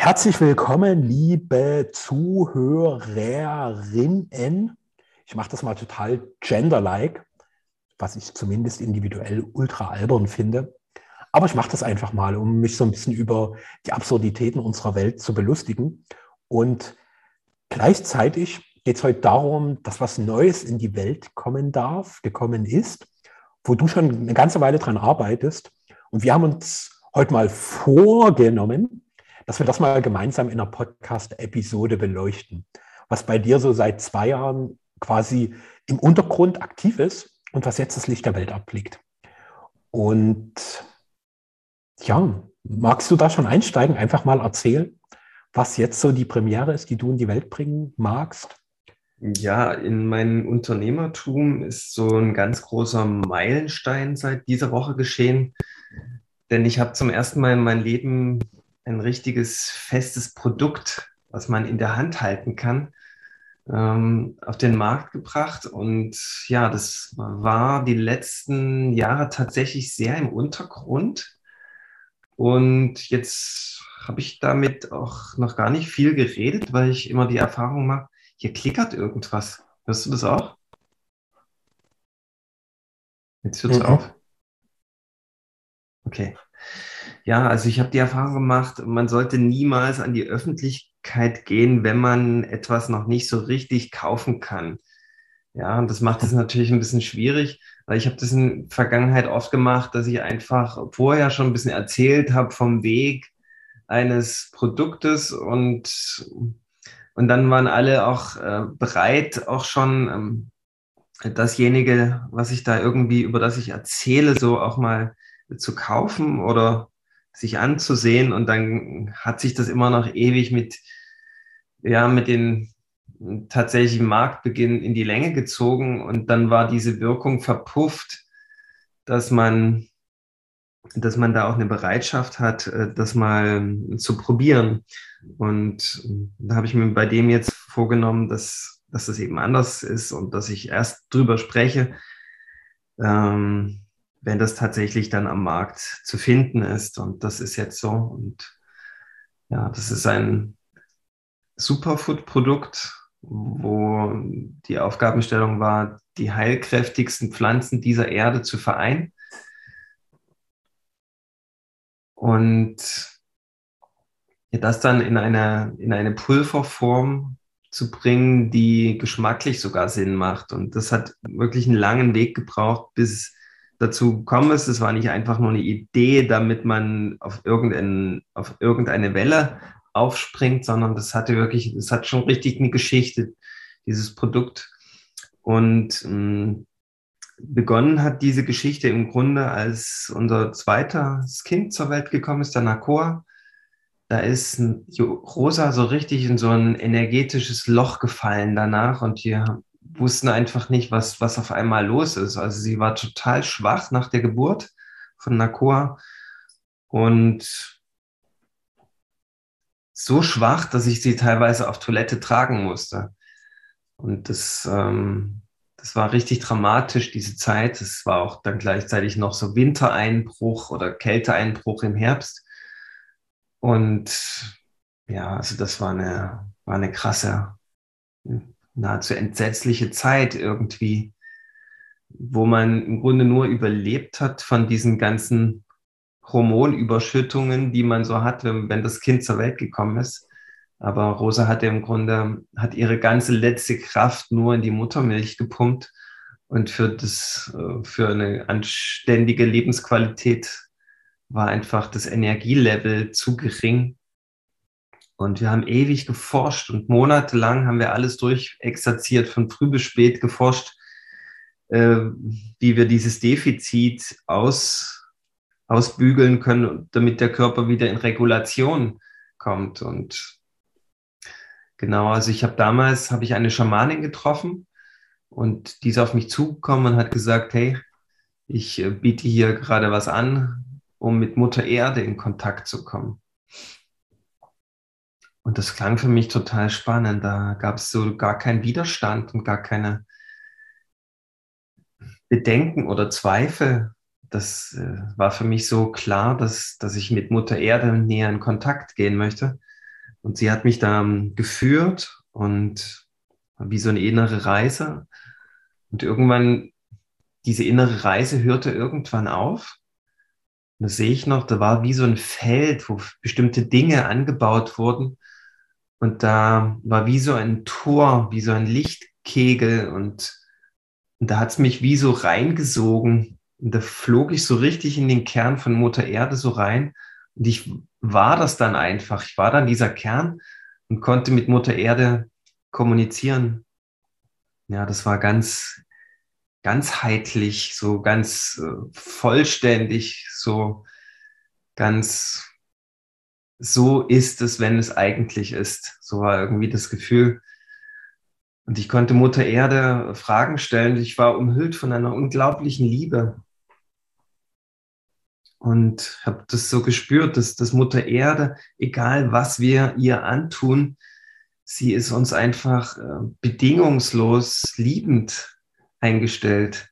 Herzlich willkommen, liebe Zuhörerinnen. Ich mache das mal total genderlike, was ich zumindest individuell ultra albern finde. Aber ich mache das einfach mal, um mich so ein bisschen über die Absurditäten unserer Welt zu belustigen. Und gleichzeitig geht es heute darum, dass was Neues in die Welt kommen darf, gekommen ist, wo du schon eine ganze Weile dran arbeitest. Und wir haben uns heute mal vorgenommen, dass wir das mal gemeinsam in einer Podcast-Episode beleuchten, was bei dir so seit zwei Jahren quasi im Untergrund aktiv ist und was jetzt das Licht der Welt abblickt. Und ja, magst du da schon einsteigen, einfach mal erzählen, was jetzt so die Premiere ist, die du in die Welt bringen magst? Ja, in meinem Unternehmertum ist so ein ganz großer Meilenstein seit dieser Woche geschehen, denn ich habe zum ersten Mal in meinem Leben ein richtiges festes Produkt, was man in der Hand halten kann, ähm, auf den Markt gebracht. Und ja, das war die letzten Jahre tatsächlich sehr im Untergrund. Und jetzt habe ich damit auch noch gar nicht viel geredet, weil ich immer die Erfahrung mache, hier klickert irgendwas. Hörst du das auch? Jetzt hört es mhm. auf. Okay. Ja, also ich habe die Erfahrung gemacht, man sollte niemals an die Öffentlichkeit gehen, wenn man etwas noch nicht so richtig kaufen kann. Ja, und das macht es natürlich ein bisschen schwierig, weil ich habe das in der Vergangenheit oft gemacht, dass ich einfach vorher schon ein bisschen erzählt habe vom Weg eines Produktes und, und dann waren alle auch äh, bereit, auch schon ähm, dasjenige, was ich da irgendwie, über das ich erzähle, so auch mal zu kaufen oder sich anzusehen und dann hat sich das immer noch ewig mit, ja, mit den tatsächlichen Marktbeginn in die Länge gezogen und dann war diese Wirkung verpufft, dass man, dass man da auch eine Bereitschaft hat, äh, das mal zu probieren. Und da habe ich mir bei dem jetzt vorgenommen, dass, dass das eben anders ist und dass ich erst drüber spreche, ähm, wenn das tatsächlich dann am Markt zu finden ist. Und das ist jetzt so. Und ja, das ist ein Superfood-Produkt, wo die Aufgabenstellung war, die heilkräftigsten Pflanzen dieser Erde zu vereinen. Und das dann in eine, in eine Pulverform zu bringen, die geschmacklich sogar Sinn macht. Und das hat wirklich einen langen Weg gebraucht, bis dazu gekommen ist. Es war nicht einfach nur eine Idee, damit man auf, irgendein, auf irgendeine Welle aufspringt, sondern das hatte wirklich, es hat schon richtig eine Geschichte, dieses Produkt. Und ähm, begonnen hat diese Geschichte im Grunde, als unser zweites Kind zur Welt gekommen ist, der Nakor. Da ist Rosa so richtig in so ein energetisches Loch gefallen danach und hier wussten einfach nicht, was, was auf einmal los ist. Also sie war total schwach nach der Geburt von Nakoa und so schwach, dass ich sie teilweise auf Toilette tragen musste. Und das, ähm, das war richtig dramatisch, diese Zeit. Es war auch dann gleichzeitig noch so Wintereinbruch oder Kälteeinbruch im Herbst. Und ja, also das war eine, war eine krasse, nahezu entsetzliche Zeit irgendwie, wo man im Grunde nur überlebt hat von diesen ganzen Hormonüberschüttungen, die man so hat, wenn, wenn das Kind zur Welt gekommen ist. Aber Rosa hatte im Grunde, hat ihre ganze letzte Kraft nur in die Muttermilch gepumpt und für das, äh, für eine anständige Lebensqualität war einfach das Energielevel zu gering, und wir haben ewig geforscht und monatelang haben wir alles durchexerziert, von früh bis spät geforscht, äh, wie wir dieses Defizit aus, ausbügeln können, damit der Körper wieder in Regulation kommt. Und genau, also ich habe damals, habe ich eine Schamanin getroffen und die ist auf mich zugekommen und hat gesagt, hey, ich äh, biete hier gerade was an, um mit Mutter Erde in Kontakt zu kommen. Und das klang für mich total spannend. Da gab es so gar keinen Widerstand und gar keine Bedenken oder Zweifel. Das äh, war für mich so klar, dass, dass ich mit Mutter Erde näher in Kontakt gehen möchte. Und sie hat mich da ähm, geführt und wie so eine innere Reise. Und irgendwann, diese innere Reise hörte irgendwann auf. Und das sehe ich noch, da war wie so ein Feld, wo bestimmte Dinge angebaut wurden. Und da war wie so ein Tor, wie so ein Lichtkegel. Und, und da hat es mich wie so reingesogen. Und da flog ich so richtig in den Kern von Mutter Erde so rein. Und ich war das dann einfach. Ich war dann dieser Kern und konnte mit Mutter Erde kommunizieren. Ja, das war ganz, ganzheitlich, so ganz äh, vollständig, so ganz, so ist es, wenn es eigentlich ist. So war irgendwie das Gefühl. Und ich konnte Mutter Erde Fragen stellen. Ich war umhüllt von einer unglaublichen Liebe. Und habe das so gespürt, dass, dass Mutter Erde, egal was wir ihr antun, sie ist uns einfach äh, bedingungslos liebend eingestellt.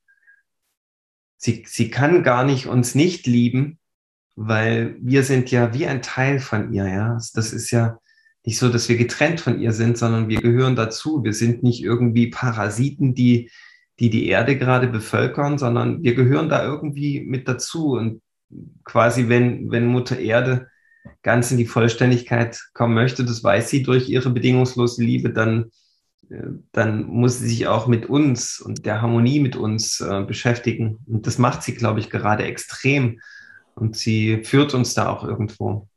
Sie, sie kann gar nicht uns nicht lieben, weil wir sind ja wie ein Teil von ihr, ja. Das ist ja nicht so, dass wir getrennt von ihr sind, sondern wir gehören dazu. Wir sind nicht irgendwie Parasiten, die die, die Erde gerade bevölkern, sondern wir gehören da irgendwie mit dazu. Und quasi, wenn, wenn Mutter Erde ganz in die Vollständigkeit kommen möchte, das weiß sie durch ihre bedingungslose Liebe, dann, äh, dann muss sie sich auch mit uns und der Harmonie mit uns äh, beschäftigen. Und das macht sie, glaube ich, gerade extrem. Und sie führt uns da auch irgendwo.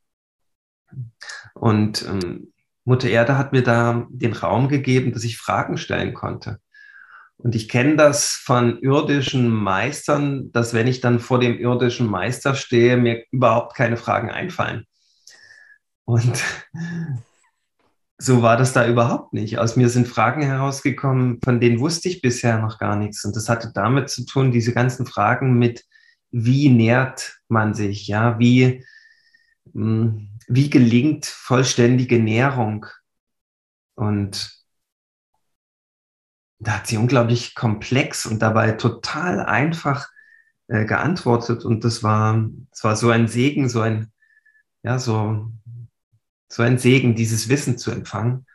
Und ähm, Mutter Erde hat mir da den Raum gegeben, dass ich Fragen stellen konnte. Und ich kenne das von irdischen Meistern, dass wenn ich dann vor dem irdischen Meister stehe, mir überhaupt keine Fragen einfallen. Und so war das da überhaupt nicht. Aus mir sind Fragen herausgekommen, von denen wusste ich bisher noch gar nichts. Und das hatte damit zu tun, diese ganzen Fragen mit, wie nährt man sich, ja, wie, hm, wie gelingt vollständige Nährung? Und da hat sie unglaublich komplex und dabei total einfach äh, geantwortet. Und das war, das war so ein Segen, so ein, ja, so so ein Segen, dieses Wissen zu empfangen.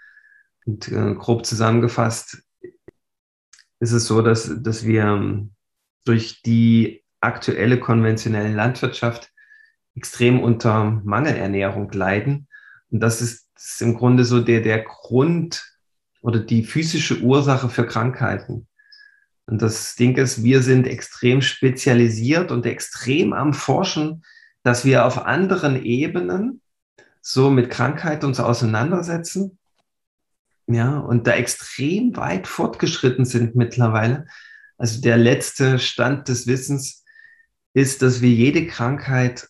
Und äh, grob zusammengefasst ist es so, dass, dass wir ähm, durch die aktuelle konventionelle Landwirtschaft extrem unter Mangelernährung leiden. Und das ist, ist im Grunde so der, der Grund oder die physische Ursache für Krankheiten. Und das Ding ist, wir sind extrem spezialisiert und extrem am Forschen, dass wir auf anderen Ebenen so mit Krankheit uns auseinandersetzen. Ja, und da extrem weit fortgeschritten sind mittlerweile. Also der letzte Stand des Wissens ist, dass wir jede Krankheit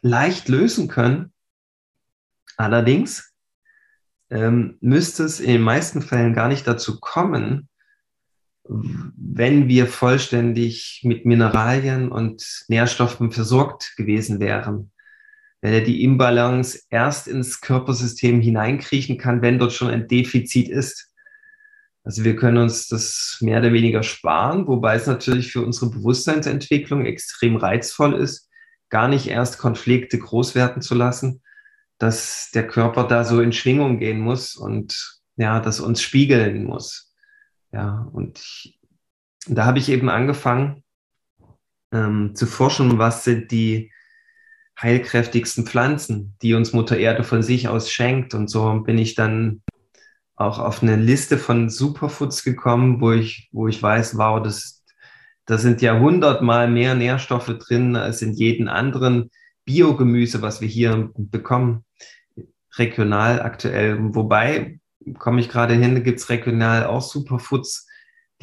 leicht lösen können. Allerdings ähm, müsste es in den meisten Fällen gar nicht dazu kommen, wenn wir vollständig mit Mineralien und Nährstoffen versorgt gewesen wären wenn er die Imbalance erst ins Körpersystem hineinkriechen kann, wenn dort schon ein Defizit ist. Also wir können uns das mehr oder weniger sparen, wobei es natürlich für unsere Bewusstseinsentwicklung extrem reizvoll ist, gar nicht erst Konflikte groß werden zu lassen, dass der Körper da so in Schwingung gehen muss und ja, das uns spiegeln muss. Ja, und ich, da habe ich eben angefangen ähm, zu forschen, was sind die heilkräftigsten Pflanzen, die uns Mutter Erde von sich aus schenkt. Und so bin ich dann auch auf eine Liste von Superfoods gekommen, wo ich, wo ich weiß, wow, das, da sind ja hundertmal mehr Nährstoffe drin als in jedem anderen Biogemüse, was wir hier bekommen, regional aktuell. Wobei, komme ich gerade hin, gibt es regional auch Superfoods,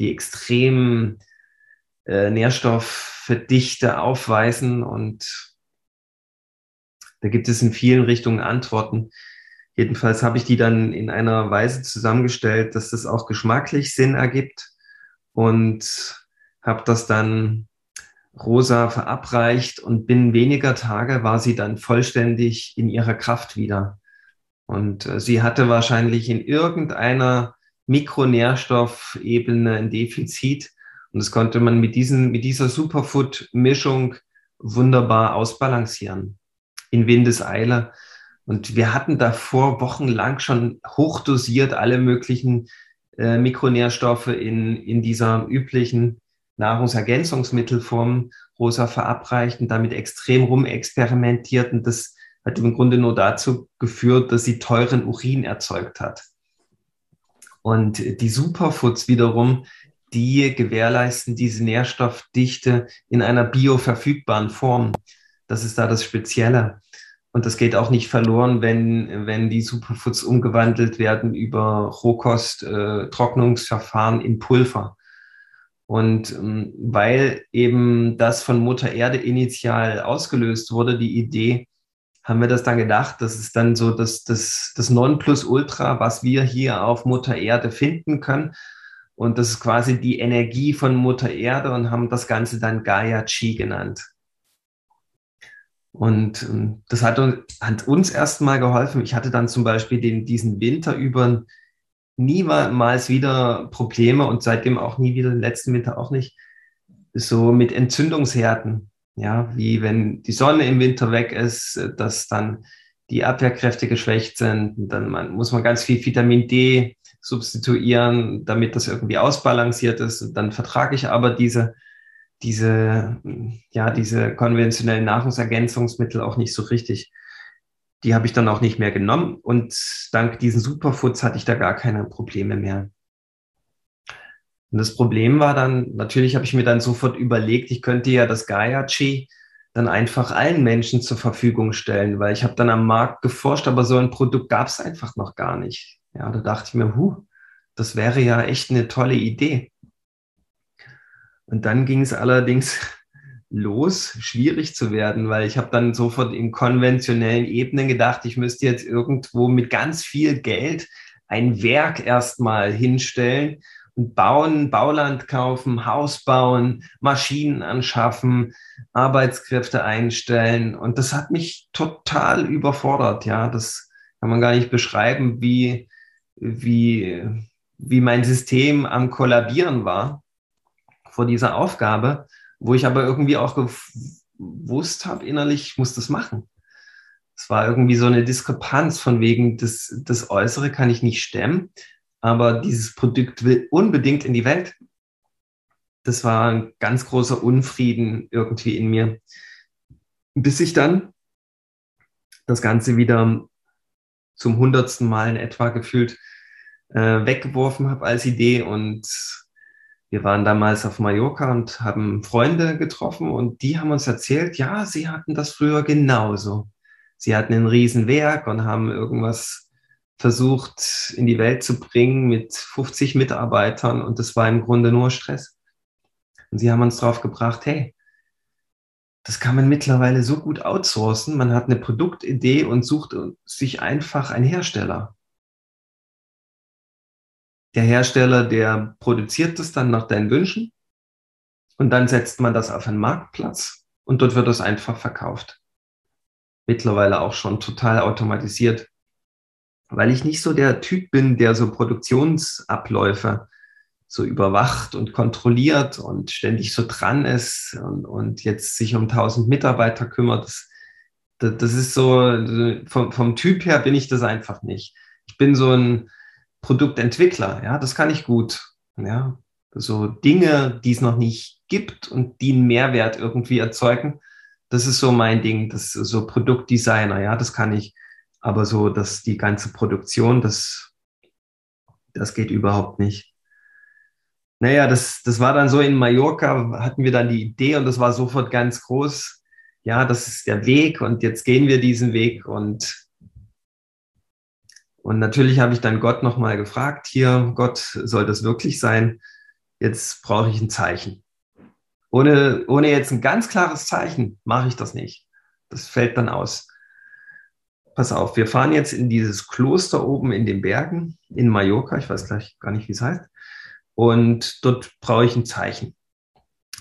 die extrem äh, Nährstoffdichte aufweisen und da gibt es in vielen Richtungen Antworten. Jedenfalls habe ich die dann in einer Weise zusammengestellt, dass das auch geschmacklich Sinn ergibt und habe das dann Rosa verabreicht und binnen weniger Tage war sie dann vollständig in ihrer Kraft wieder. Und äh, sie hatte wahrscheinlich in irgendeiner Mikronährstoffebene ein Defizit und das konnte man mit, diesen, mit dieser Superfood-Mischung wunderbar ausbalancieren in Windeseile. Und wir hatten davor wochenlang schon hochdosiert alle möglichen äh, Mikronährstoffe in, in dieser üblichen Nahrungsergänzungsmittelform rosa verabreicht und damit extrem rumexperimentiert. Und das hat im Grunde nur dazu geführt, dass sie teuren Urin erzeugt hat. Und die Superfoods wiederum, die gewährleisten diese Nährstoffdichte in einer bioverfügbaren Form. Das ist da das Spezielle. Und das geht auch nicht verloren, wenn, wenn die Superfoods umgewandelt werden über Rohkost-Trocknungsverfahren äh, in Pulver. Und ähm, weil eben das von Mutter Erde initial ausgelöst wurde, die Idee, haben wir das dann gedacht, das ist dann so das, das, das Nonplusultra, was wir hier auf Mutter Erde finden können. Und das ist quasi die Energie von Mutter Erde und haben das Ganze dann Gaia Chi genannt. Und ähm, das hat uns, hat uns erstmal geholfen. Ich hatte dann zum Beispiel den, diesen Winter über niemals wieder Probleme und seitdem auch nie wieder, den letzten Winter auch nicht, so mit Entzündungsherden. Ja, wie wenn die Sonne im Winter weg ist, dass dann die Abwehrkräfte geschwächt sind. Dann man, muss man ganz viel Vitamin D substituieren, damit das irgendwie ausbalanciert ist. Und dann vertrage ich aber diese, diese, ja, diese konventionellen Nahrungsergänzungsmittel auch nicht so richtig. Die habe ich dann auch nicht mehr genommen und dank diesen Superfoods hatte ich da gar keine Probleme mehr. Und das Problem war dann, natürlich habe ich mir dann sofort überlegt, ich könnte ja das Gaia-Chi dann einfach allen Menschen zur Verfügung stellen, weil ich habe dann am Markt geforscht, aber so ein Produkt gab es einfach noch gar nicht. Ja, da dachte ich mir, huh, das wäre ja echt eine tolle Idee. Und dann ging es allerdings los, schwierig zu werden, weil ich habe dann sofort in konventionellen Ebenen gedacht, ich müsste jetzt irgendwo mit ganz viel Geld ein Werk erstmal hinstellen und bauen, Bauland kaufen, Haus bauen, Maschinen anschaffen, Arbeitskräfte einstellen. Und das hat mich total überfordert. Ja, das kann man gar nicht beschreiben, wie, wie, wie mein System am Kollabieren war vor dieser Aufgabe wo ich aber irgendwie auch gewusst habe, innerlich, ich muss das machen. Es war irgendwie so eine Diskrepanz von wegen, das, das Äußere kann ich nicht stemmen, aber dieses Produkt will unbedingt in die Welt. Das war ein ganz großer Unfrieden irgendwie in mir. Bis ich dann das Ganze wieder zum hundertsten Mal in etwa gefühlt äh, weggeworfen habe als Idee und wir waren damals auf Mallorca und haben Freunde getroffen und die haben uns erzählt, ja, sie hatten das früher genauso. Sie hatten ein Riesenwerk und haben irgendwas versucht in die Welt zu bringen mit 50 Mitarbeitern und das war im Grunde nur Stress. Und sie haben uns darauf gebracht, hey, das kann man mittlerweile so gut outsourcen. Man hat eine Produktidee und sucht sich einfach einen Hersteller der Hersteller, der produziert das dann nach deinen Wünschen und dann setzt man das auf einen Marktplatz und dort wird es einfach verkauft. Mittlerweile auch schon total automatisiert, weil ich nicht so der Typ bin, der so Produktionsabläufe so überwacht und kontrolliert und ständig so dran ist und, und jetzt sich um tausend Mitarbeiter kümmert. Das, das, das ist so, vom, vom Typ her bin ich das einfach nicht. Ich bin so ein, Produktentwickler, ja, das kann ich gut. Ja, so Dinge, die es noch nicht gibt und die einen Mehrwert irgendwie erzeugen, das ist so mein Ding, das ist so Produktdesigner, ja, das kann ich. Aber so, dass die ganze Produktion, das, das geht überhaupt nicht. Naja, das, das war dann so in Mallorca, hatten wir dann die Idee und das war sofort ganz groß. Ja, das ist der Weg und jetzt gehen wir diesen Weg und und natürlich habe ich dann Gott nochmal gefragt, hier, Gott, soll das wirklich sein? Jetzt brauche ich ein Zeichen. Ohne, ohne jetzt ein ganz klares Zeichen mache ich das nicht. Das fällt dann aus. Pass auf, wir fahren jetzt in dieses Kloster oben in den Bergen in Mallorca. Ich weiß gleich gar nicht, wie es heißt. Und dort brauche ich ein Zeichen.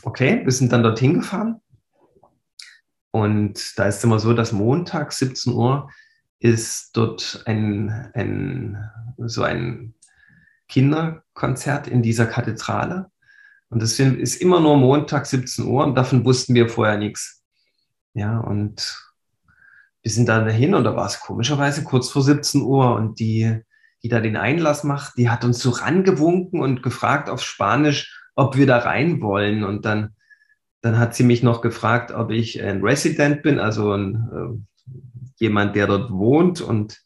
Okay, wir sind dann dorthin gefahren. Und da ist es immer so, dass Montag 17 Uhr ist dort ein, ein, so ein Kinderkonzert in dieser Kathedrale. Und das ist immer nur Montag 17 Uhr und davon wussten wir vorher nichts. Ja, und wir sind dann dahin und da war es komischerweise kurz vor 17 Uhr und die, die da den Einlass macht, die hat uns so rangewunken und gefragt auf Spanisch, ob wir da rein wollen. Und dann, dann hat sie mich noch gefragt, ob ich ein Resident bin, also ein, äh, jemand, der dort wohnt. Und,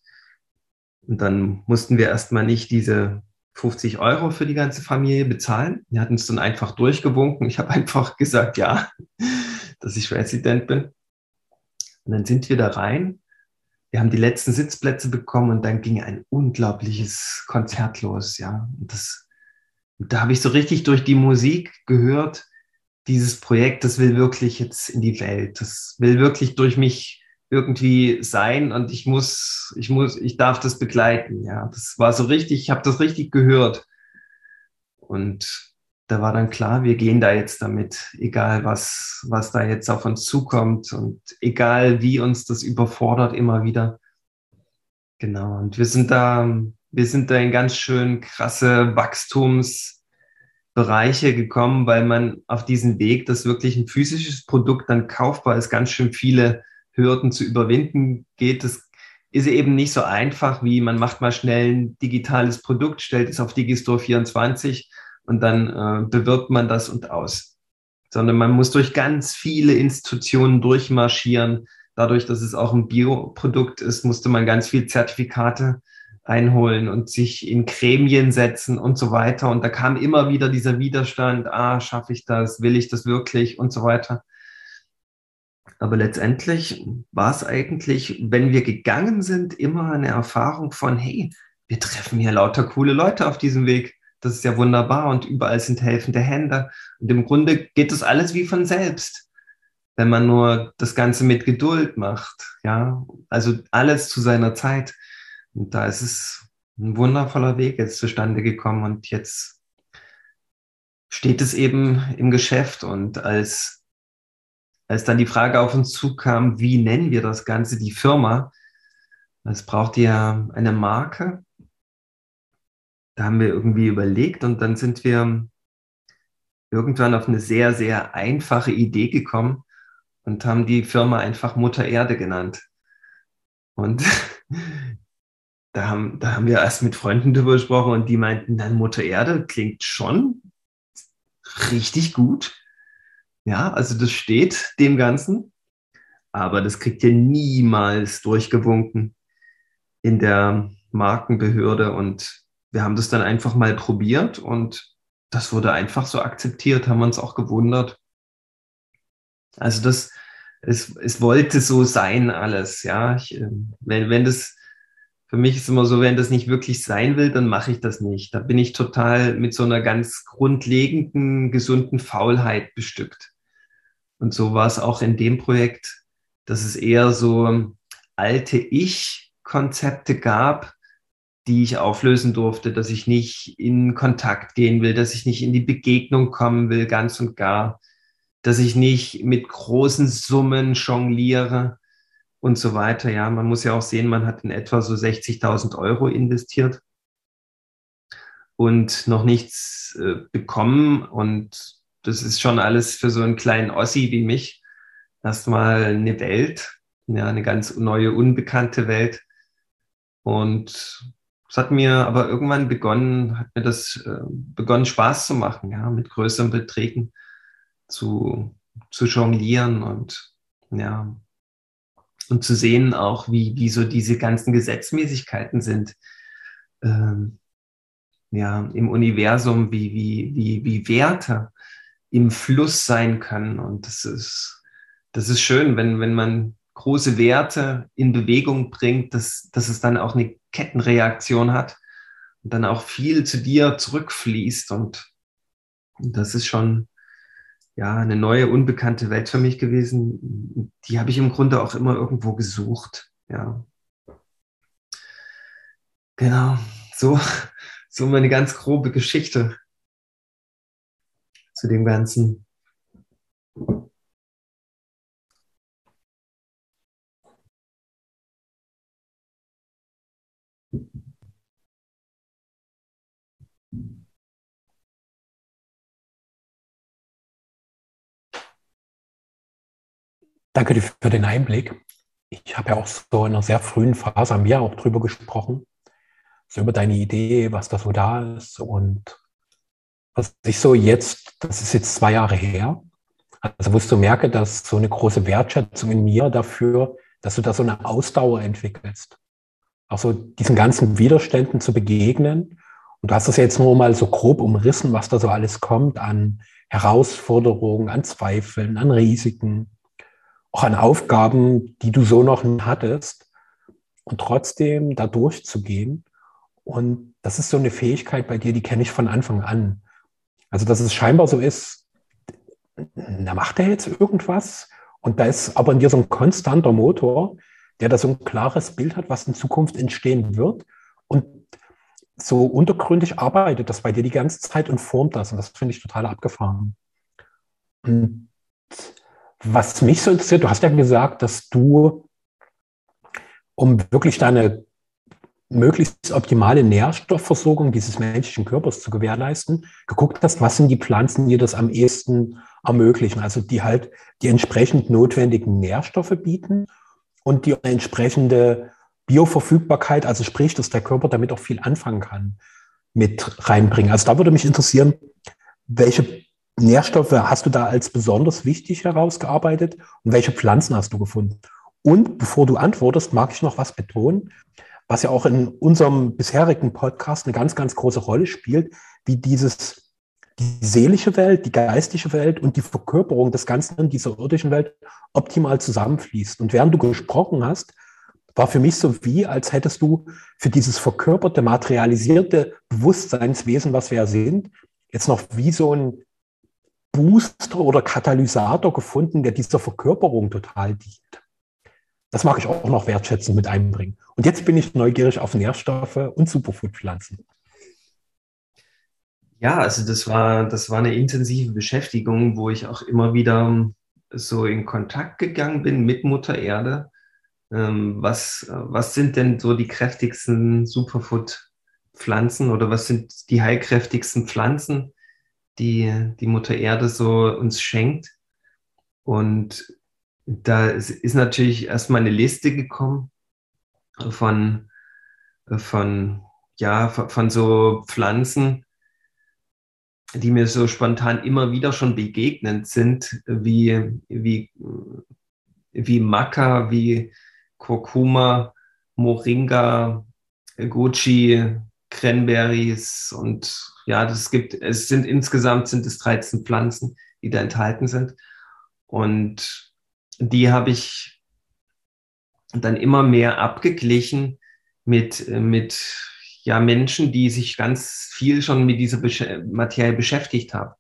und dann mussten wir erstmal nicht diese 50 Euro für die ganze Familie bezahlen. Die hatten es dann einfach durchgewunken. Ich habe einfach gesagt, ja, dass ich Resident bin. Und dann sind wir da rein. Wir haben die letzten Sitzplätze bekommen und dann ging ein unglaubliches Konzert los, ja. Und das, und da habe ich so richtig durch die Musik gehört, dieses Projekt, das will wirklich jetzt in die Welt. Das will wirklich durch mich irgendwie sein und ich muss, ich muss, ich darf das begleiten. Ja, das war so richtig, ich habe das richtig gehört. Und da war dann klar, wir gehen da jetzt damit, egal was, was da jetzt auf uns zukommt und egal wie uns das überfordert immer wieder. Genau. Und wir sind da, wir sind da in ganz schön krasse Wachstumsbereiche gekommen, weil man auf diesen Weg, dass wirklich ein physisches Produkt dann kaufbar ist, ganz schön viele Hürden zu überwinden geht. Das ist eben nicht so einfach, wie man macht mal schnell ein digitales Produkt, stellt es auf Digistore 24 und dann äh, bewirbt man das und aus. Sondern man muss durch ganz viele Institutionen durchmarschieren. Dadurch, dass es auch ein Bioprodukt ist, musste man ganz viel Zertifikate einholen und sich in Gremien setzen und so weiter. Und da kam immer wieder dieser Widerstand, ah, schaffe ich das, will ich das wirklich und so weiter. Aber letztendlich war es eigentlich, wenn wir gegangen sind, immer eine Erfahrung von, hey, wir treffen hier lauter coole Leute auf diesem Weg das ist ja wunderbar und überall sind helfende Hände. Und im Grunde geht das alles wie von selbst, wenn man nur das Ganze mit Geduld macht. Ja, also alles zu seiner Zeit. Und da ist es ein wundervoller Weg jetzt zustande gekommen und jetzt steht es eben im Geschäft und als, als dann die Frage auf uns zukam, wie nennen wir das Ganze, die Firma, es braucht ja eine Marke, da haben wir irgendwie überlegt und dann sind wir irgendwann auf eine sehr, sehr einfache Idee gekommen und haben die Firma einfach Mutter Erde genannt. Und da haben, da haben wir erst mit Freunden drüber gesprochen und die meinten, dann Mutter Erde klingt schon richtig gut. Ja, also das steht dem Ganzen, aber das kriegt ihr niemals durchgewunken in der Markenbehörde und wir haben das dann einfach mal probiert und das wurde einfach so akzeptiert, haben uns auch gewundert. Also das, es, es wollte so sein alles, ja. Ich, äh, wenn, wenn das, für mich ist immer so, wenn das nicht wirklich sein will, dann mache ich das nicht. Da bin ich total mit so einer ganz grundlegenden, gesunden Faulheit bestückt. Und so war es auch in dem Projekt, dass es eher so alte Ich-Konzepte gab, die ich auflösen durfte, dass ich nicht in Kontakt gehen will, dass ich nicht in die Begegnung kommen will, ganz und gar, dass ich nicht mit großen Summen jongliere und so weiter. Ja, man muss ja auch sehen, man hat in etwa so 60.000 Euro investiert und noch nichts äh, bekommen. Und das ist schon alles für so einen kleinen Ossi wie mich erstmal eine Welt, ja, eine ganz neue, unbekannte Welt. Und es hat mir aber irgendwann begonnen, hat mir das äh, begonnen Spaß zu machen, ja, mit größeren Beträgen zu, zu jonglieren und ja, und zu sehen auch, wie, wie so diese ganzen Gesetzmäßigkeiten sind, ähm, ja, im Universum, wie, wie, wie, wie Werte im Fluss sein können. Und das ist, das ist schön, wenn, wenn man große Werte in Bewegung bringt, dass, dass es dann auch eine Kettenreaktion hat und dann auch viel zu dir zurückfließt. Und, und das ist schon ja eine neue, unbekannte Welt für mich gewesen. Die habe ich im Grunde auch immer irgendwo gesucht. Ja. Genau. So, so meine ganz grobe Geschichte zu dem Ganzen. Danke für den Einblick. ich habe ja auch so in einer sehr frühen Phase haben wir auch drüber gesprochen, so über deine Idee, was da so da ist und was ich so jetzt, das ist jetzt zwei Jahre her, also wo ich so merke, dass so eine große Wertschätzung in mir dafür, dass du da so eine Ausdauer entwickelst. Auch so diesen ganzen Widerständen zu begegnen. Und du hast das jetzt nur mal so grob umrissen, was da so alles kommt an Herausforderungen, an Zweifeln, an Risiken, auch an Aufgaben, die du so noch nicht hattest. Und trotzdem da durchzugehen. Und das ist so eine Fähigkeit bei dir, die kenne ich von Anfang an. Also, dass es scheinbar so ist, da macht er jetzt irgendwas und da ist aber in dir so ein konstanter Motor, der da so ein klares Bild hat, was in Zukunft entstehen wird und so untergründig arbeitet das bei dir die ganze Zeit und formt das und das finde ich total abgefahren. Und was mich so interessiert, du hast ja gesagt, dass du, um wirklich deine möglichst optimale Nährstoffversorgung dieses menschlichen Körpers zu gewährleisten, geguckt hast, was sind die Pflanzen, die das am ehesten ermöglichen, also die halt die entsprechend notwendigen Nährstoffe bieten und die entsprechende Bioverfügbarkeit, also sprich, dass der Körper damit auch viel anfangen kann, mit reinbringen. Also da würde mich interessieren, welche Nährstoffe hast du da als besonders wichtig herausgearbeitet und welche Pflanzen hast du gefunden? Und bevor du antwortest, mag ich noch was betonen, was ja auch in unserem bisherigen Podcast eine ganz, ganz große Rolle spielt, wie dieses die seelische Welt, die geistige Welt und die Verkörperung des Ganzen in dieser irdischen Welt optimal zusammenfließt. Und während du gesprochen hast, war für mich so wie, als hättest du für dieses verkörperte, materialisierte Bewusstseinswesen, was wir ja sind, jetzt noch wie so ein Booster oder Katalysator gefunden, der dieser Verkörperung total dient. Das mag ich auch noch wertschätzen mit einbringen. Und jetzt bin ich neugierig auf Nährstoffe und Superfoodpflanzen. Ja, also das war, das war eine intensive Beschäftigung, wo ich auch immer wieder so in Kontakt gegangen bin mit Mutter Erde. Ähm, was, was sind denn so die kräftigsten Superfood-Pflanzen oder was sind die heilkräftigsten Pflanzen, die die Mutter Erde so uns schenkt? Und da ist natürlich erstmal eine Liste gekommen von, von, ja, von so Pflanzen, die mir so spontan immer wieder schon begegnet sind, wie, wie, wie Maca, wie Kurkuma, Moringa, Gucci, Cranberries und ja, das gibt, es sind insgesamt sind es 13 Pflanzen, die da enthalten sind. Und die habe ich dann immer mehr abgeglichen mit, mit ja Menschen, die sich ganz viel schon mit dieser Besch Materie beschäftigt haben.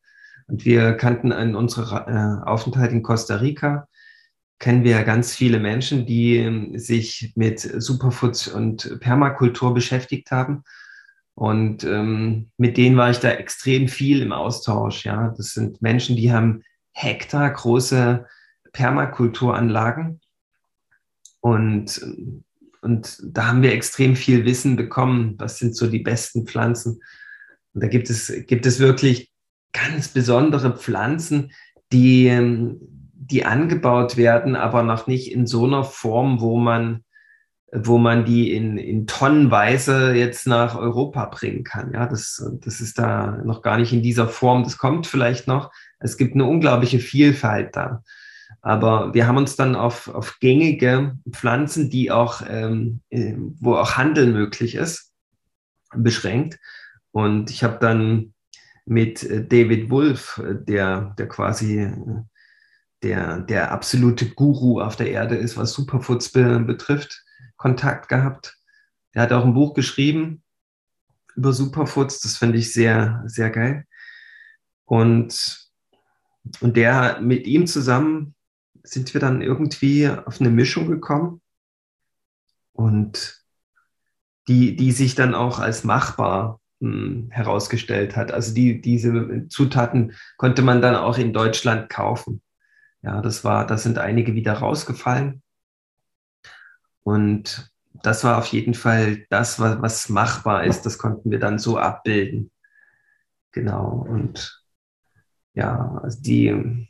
Und wir kannten in unserer äh, Aufenthalt in Costa Rica, kennen wir ganz viele Menschen, die äh, sich mit Superfoods und Permakultur beschäftigt haben. Und ähm, mit denen war ich da extrem viel im Austausch. Ja, das sind Menschen, die haben Hektar große Permakulturanlagen und und da haben wir extrem viel Wissen bekommen. Was sind so die besten Pflanzen? Und da gibt es, gibt es wirklich ganz besondere Pflanzen, die, die angebaut werden, aber noch nicht in so einer Form, wo man, wo man die in, in Tonnenweise jetzt nach Europa bringen kann. Ja, das, das ist da noch gar nicht in dieser Form. Das kommt vielleicht noch. Es gibt eine unglaubliche Vielfalt da. Aber wir haben uns dann auf, auf gängige Pflanzen, die auch, ähm, äh, wo auch Handel möglich ist, beschränkt. Und ich habe dann mit äh, David Wolf, äh, der, der quasi der, der absolute Guru auf der Erde ist, was Superfoods be betrifft, Kontakt gehabt. Er hat auch ein Buch geschrieben über Superfoods, das finde ich sehr, sehr geil. Und, und der mit ihm zusammen sind wir dann irgendwie auf eine Mischung gekommen und die, die sich dann auch als machbar mh, hm, herausgestellt hat. Also die, diese Zutaten konnte man dann auch in Deutschland kaufen. Ja, das war, da sind einige wieder rausgefallen. Und das war auf jeden Fall das, was, was machbar ist. Das konnten wir dann so abbilden. Genau. Und ja, also die,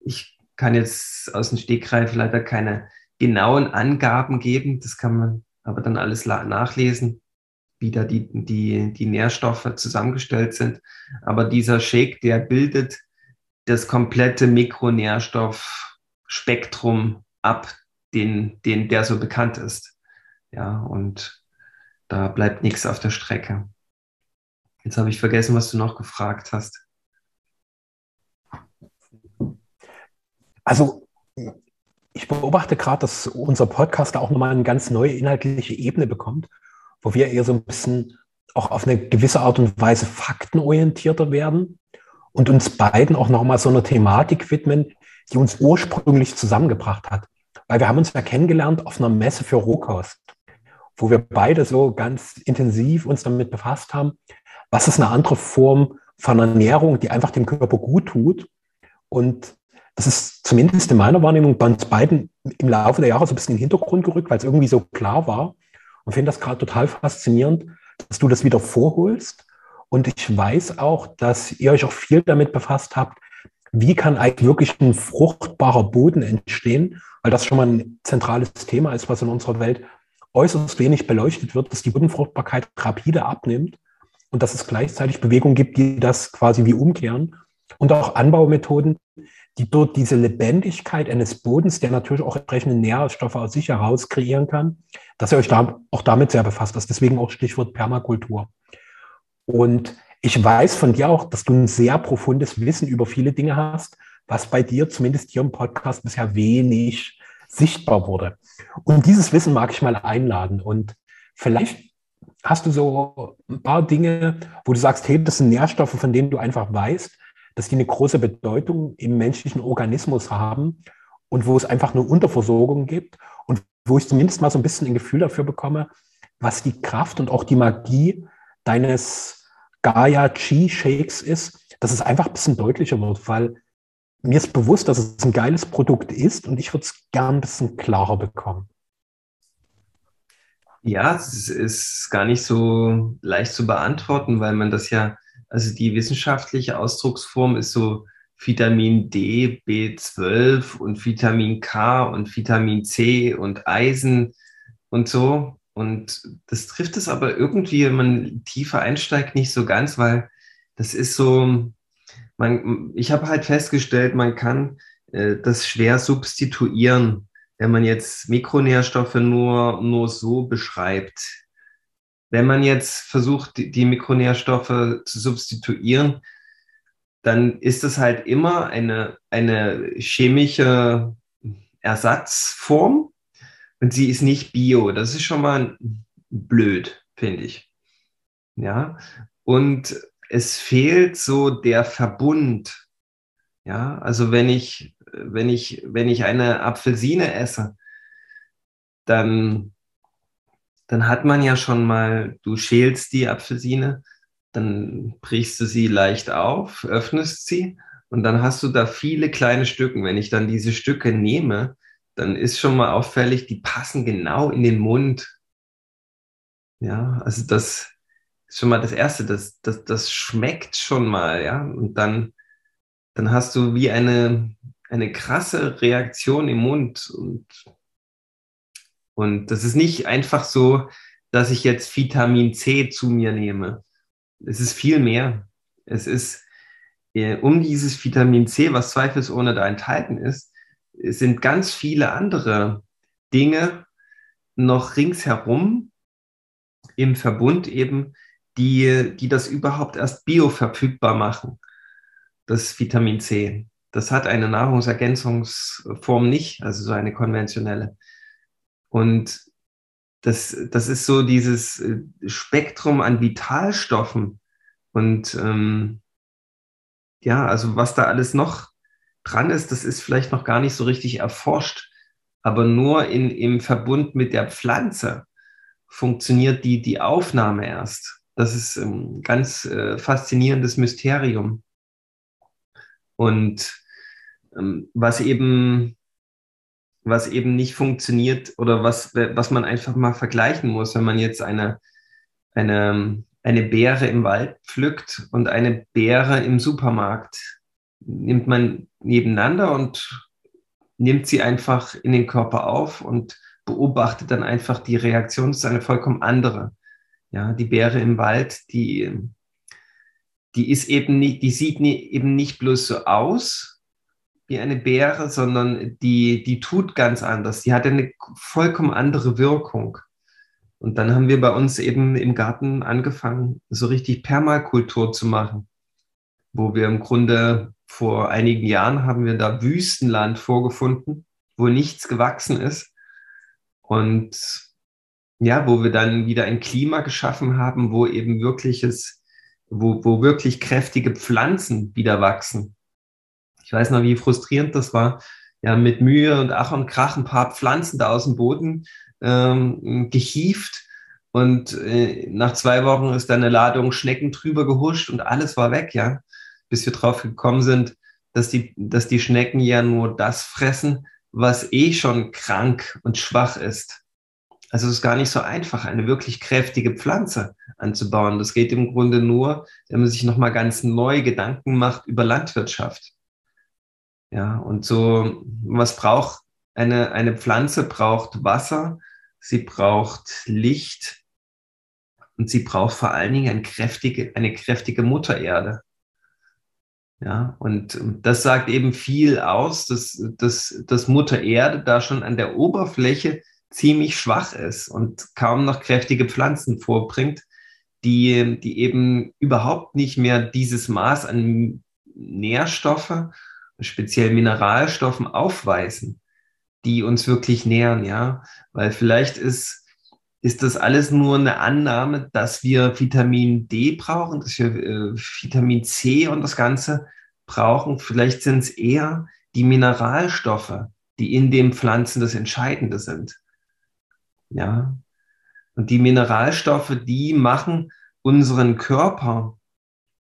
ich kann jetzt aus dem Stegreif leider keine, genauen Angaben geben. Das kann man aber dann alles nachlesen, wie da die, die, die Nährstoffe zusammengestellt sind. Aber dieser Shake, der bildet das komplette Mikronährstoffspektrum ab, den, den, der so bekannt ist. Ja, und da bleibt nichts auf der Strecke. Jetzt habe ich vergessen, was du noch gefragt hast. Also, ich beobachte gerade, dass unser Podcast auch nochmal eine ganz neue inhaltliche Ebene bekommt, wo wir eher so ein bisschen auch auf eine gewisse Art und Weise faktenorientierter werden und uns beiden auch nochmal so einer Thematik widmen, die uns ursprünglich zusammengebracht hat. Weil wir haben uns ja kennengelernt auf einer Messe für Rohkost, wo wir beide so ganz intensiv uns damit befasst haben, was ist eine andere Form von Ernährung, die einfach dem Körper gut tut. Und das ist zumindest in meiner Wahrnehmung bei uns beiden im Laufe der Jahre so ein bisschen in den Hintergrund gerückt, weil es irgendwie so klar war. Und finde das gerade total faszinierend, dass du das wieder vorholst. Und ich weiß auch, dass ihr euch auch viel damit befasst habt, wie kann eigentlich wirklich ein fruchtbarer Boden entstehen, weil das schon mal ein zentrales Thema ist, was in unserer Welt äußerst wenig beleuchtet wird, dass die Bodenfruchtbarkeit rapide abnimmt und dass es gleichzeitig Bewegungen gibt, die das quasi wie umkehren und auch Anbaumethoden, die dort diese Lebendigkeit eines Bodens, der natürlich auch entsprechende Nährstoffe aus sich heraus kreieren kann, dass ihr euch da auch damit sehr befasst. Das ist deswegen auch Stichwort Permakultur. Und ich weiß von dir auch, dass du ein sehr profundes Wissen über viele Dinge hast, was bei dir zumindest hier im Podcast bisher wenig sichtbar wurde. Und dieses Wissen mag ich mal einladen. Und vielleicht hast du so ein paar Dinge, wo du sagst, hey, das sind Nährstoffe, von denen du einfach weißt, dass die eine große Bedeutung im menschlichen Organismus haben und wo es einfach eine Unterversorgung gibt und wo ich zumindest mal so ein bisschen ein Gefühl dafür bekomme, was die Kraft und auch die Magie deines Gaia Chi Shakes ist, dass es einfach ein bisschen deutlicher wird, weil mir ist bewusst, dass es ein geiles Produkt ist und ich würde es gern ein bisschen klarer bekommen. Ja, es ist gar nicht so leicht zu beantworten, weil man das ja, also die wissenschaftliche Ausdrucksform ist so Vitamin D, B12 und Vitamin K und Vitamin C und Eisen und so. Und das trifft es aber irgendwie, wenn man tiefer einsteigt, nicht so ganz, weil das ist so, man, ich habe halt festgestellt, man kann äh, das schwer substituieren wenn man jetzt Mikronährstoffe nur, nur so beschreibt. Wenn man jetzt versucht, die Mikronährstoffe zu substituieren, dann ist es halt immer eine, eine chemische Ersatzform und sie ist nicht bio. Das ist schon mal blöd, finde ich. Ja, und es fehlt so der Verbund. Ja, also wenn ich wenn ich, wenn ich eine Apfelsine esse, dann, dann hat man ja schon mal, du schälst die Apfelsine, dann brichst du sie leicht auf, öffnest sie und dann hast du da viele kleine Stücken. Wenn ich dann diese Stücke nehme, dann ist schon mal auffällig, die passen genau in den Mund. Ja, also das ist schon mal das Erste, das, das, das schmeckt schon mal, ja. Und dann, dann hast du wie eine, eine krasse Reaktion im Mund und, und das ist nicht einfach so, dass ich jetzt Vitamin C zu mir nehme. Es ist viel mehr. Es ist äh, um dieses Vitamin C, was zweifelsohne da enthalten ist, sind ganz viele andere Dinge noch ringsherum im Verbund eben, die, die das überhaupt erst bioverfügbar machen, das Vitamin C. Das hat eine Nahrungsergänzungsform nicht, also so eine konventionelle. Und das, das ist so dieses äh, Spektrum an Vitalstoffen. Und ähm, ja, also was da alles noch dran ist, das ist vielleicht noch gar nicht so richtig erforscht. Aber nur in, im Verbund mit der Pflanze funktioniert die, die Aufnahme erst. Das ist ein ähm, ganz äh, faszinierendes Mysterium. Und ähm, was eben was eben nicht funktioniert oder was, was man einfach mal vergleichen muss, wenn man jetzt eine, eine, eine Beere im Wald pflückt und eine Beere im Supermarkt. Nimmt man nebeneinander und nimmt sie einfach in den Körper auf und beobachtet dann einfach die Reaktion. Das ist eine vollkommen andere. Ja, die Beere im Wald, die, die ist eben nicht, die sieht nie, eben nicht bloß so aus wie eine Beere, sondern die, die tut ganz anders. Die hat eine vollkommen andere Wirkung. Und dann haben wir bei uns eben im Garten angefangen, so richtig Permakultur zu machen, wo wir im Grunde vor einigen Jahren haben wir da Wüstenland vorgefunden, wo nichts gewachsen ist. Und ja, wo wir dann wieder ein Klima geschaffen haben, wo eben wirkliches, wo, wo wirklich kräftige Pflanzen wieder wachsen. Ich weiß noch, wie frustrierend das war. Ja, mit Mühe und Ach und Krach ein paar Pflanzen da aus dem Boden ähm, gehieft. Und äh, nach zwei Wochen ist dann eine Ladung Schnecken drüber gehuscht und alles war weg, ja bis wir drauf gekommen sind, dass die, dass die Schnecken ja nur das fressen, was eh schon krank und schwach ist. Also es ist gar nicht so einfach, eine wirklich kräftige Pflanze anzubauen. Das geht im Grunde nur, wenn man sich nochmal ganz neu Gedanken macht über Landwirtschaft. Ja, und so, was braucht eine, eine Pflanze? Braucht Wasser, sie braucht Licht und sie braucht vor allen Dingen eine kräftige, eine kräftige Muttererde. Ja, und das sagt eben viel aus, dass, dass, dass Mutter Erde da schon an der Oberfläche ziemlich schwach ist und kaum noch kräftige Pflanzen vorbringt, die, die eben überhaupt nicht mehr dieses Maß an Nährstoffe, speziell Mineralstoffen aufweisen, die uns wirklich nähren, ja. Weil vielleicht ist, ist das alles nur eine Annahme, dass wir Vitamin D brauchen, dass wir äh, Vitamin C und das Ganze brauchen. Vielleicht sind es eher die Mineralstoffe, die in den Pflanzen das Entscheidende sind. Ja. Und die Mineralstoffe, die machen unseren Körper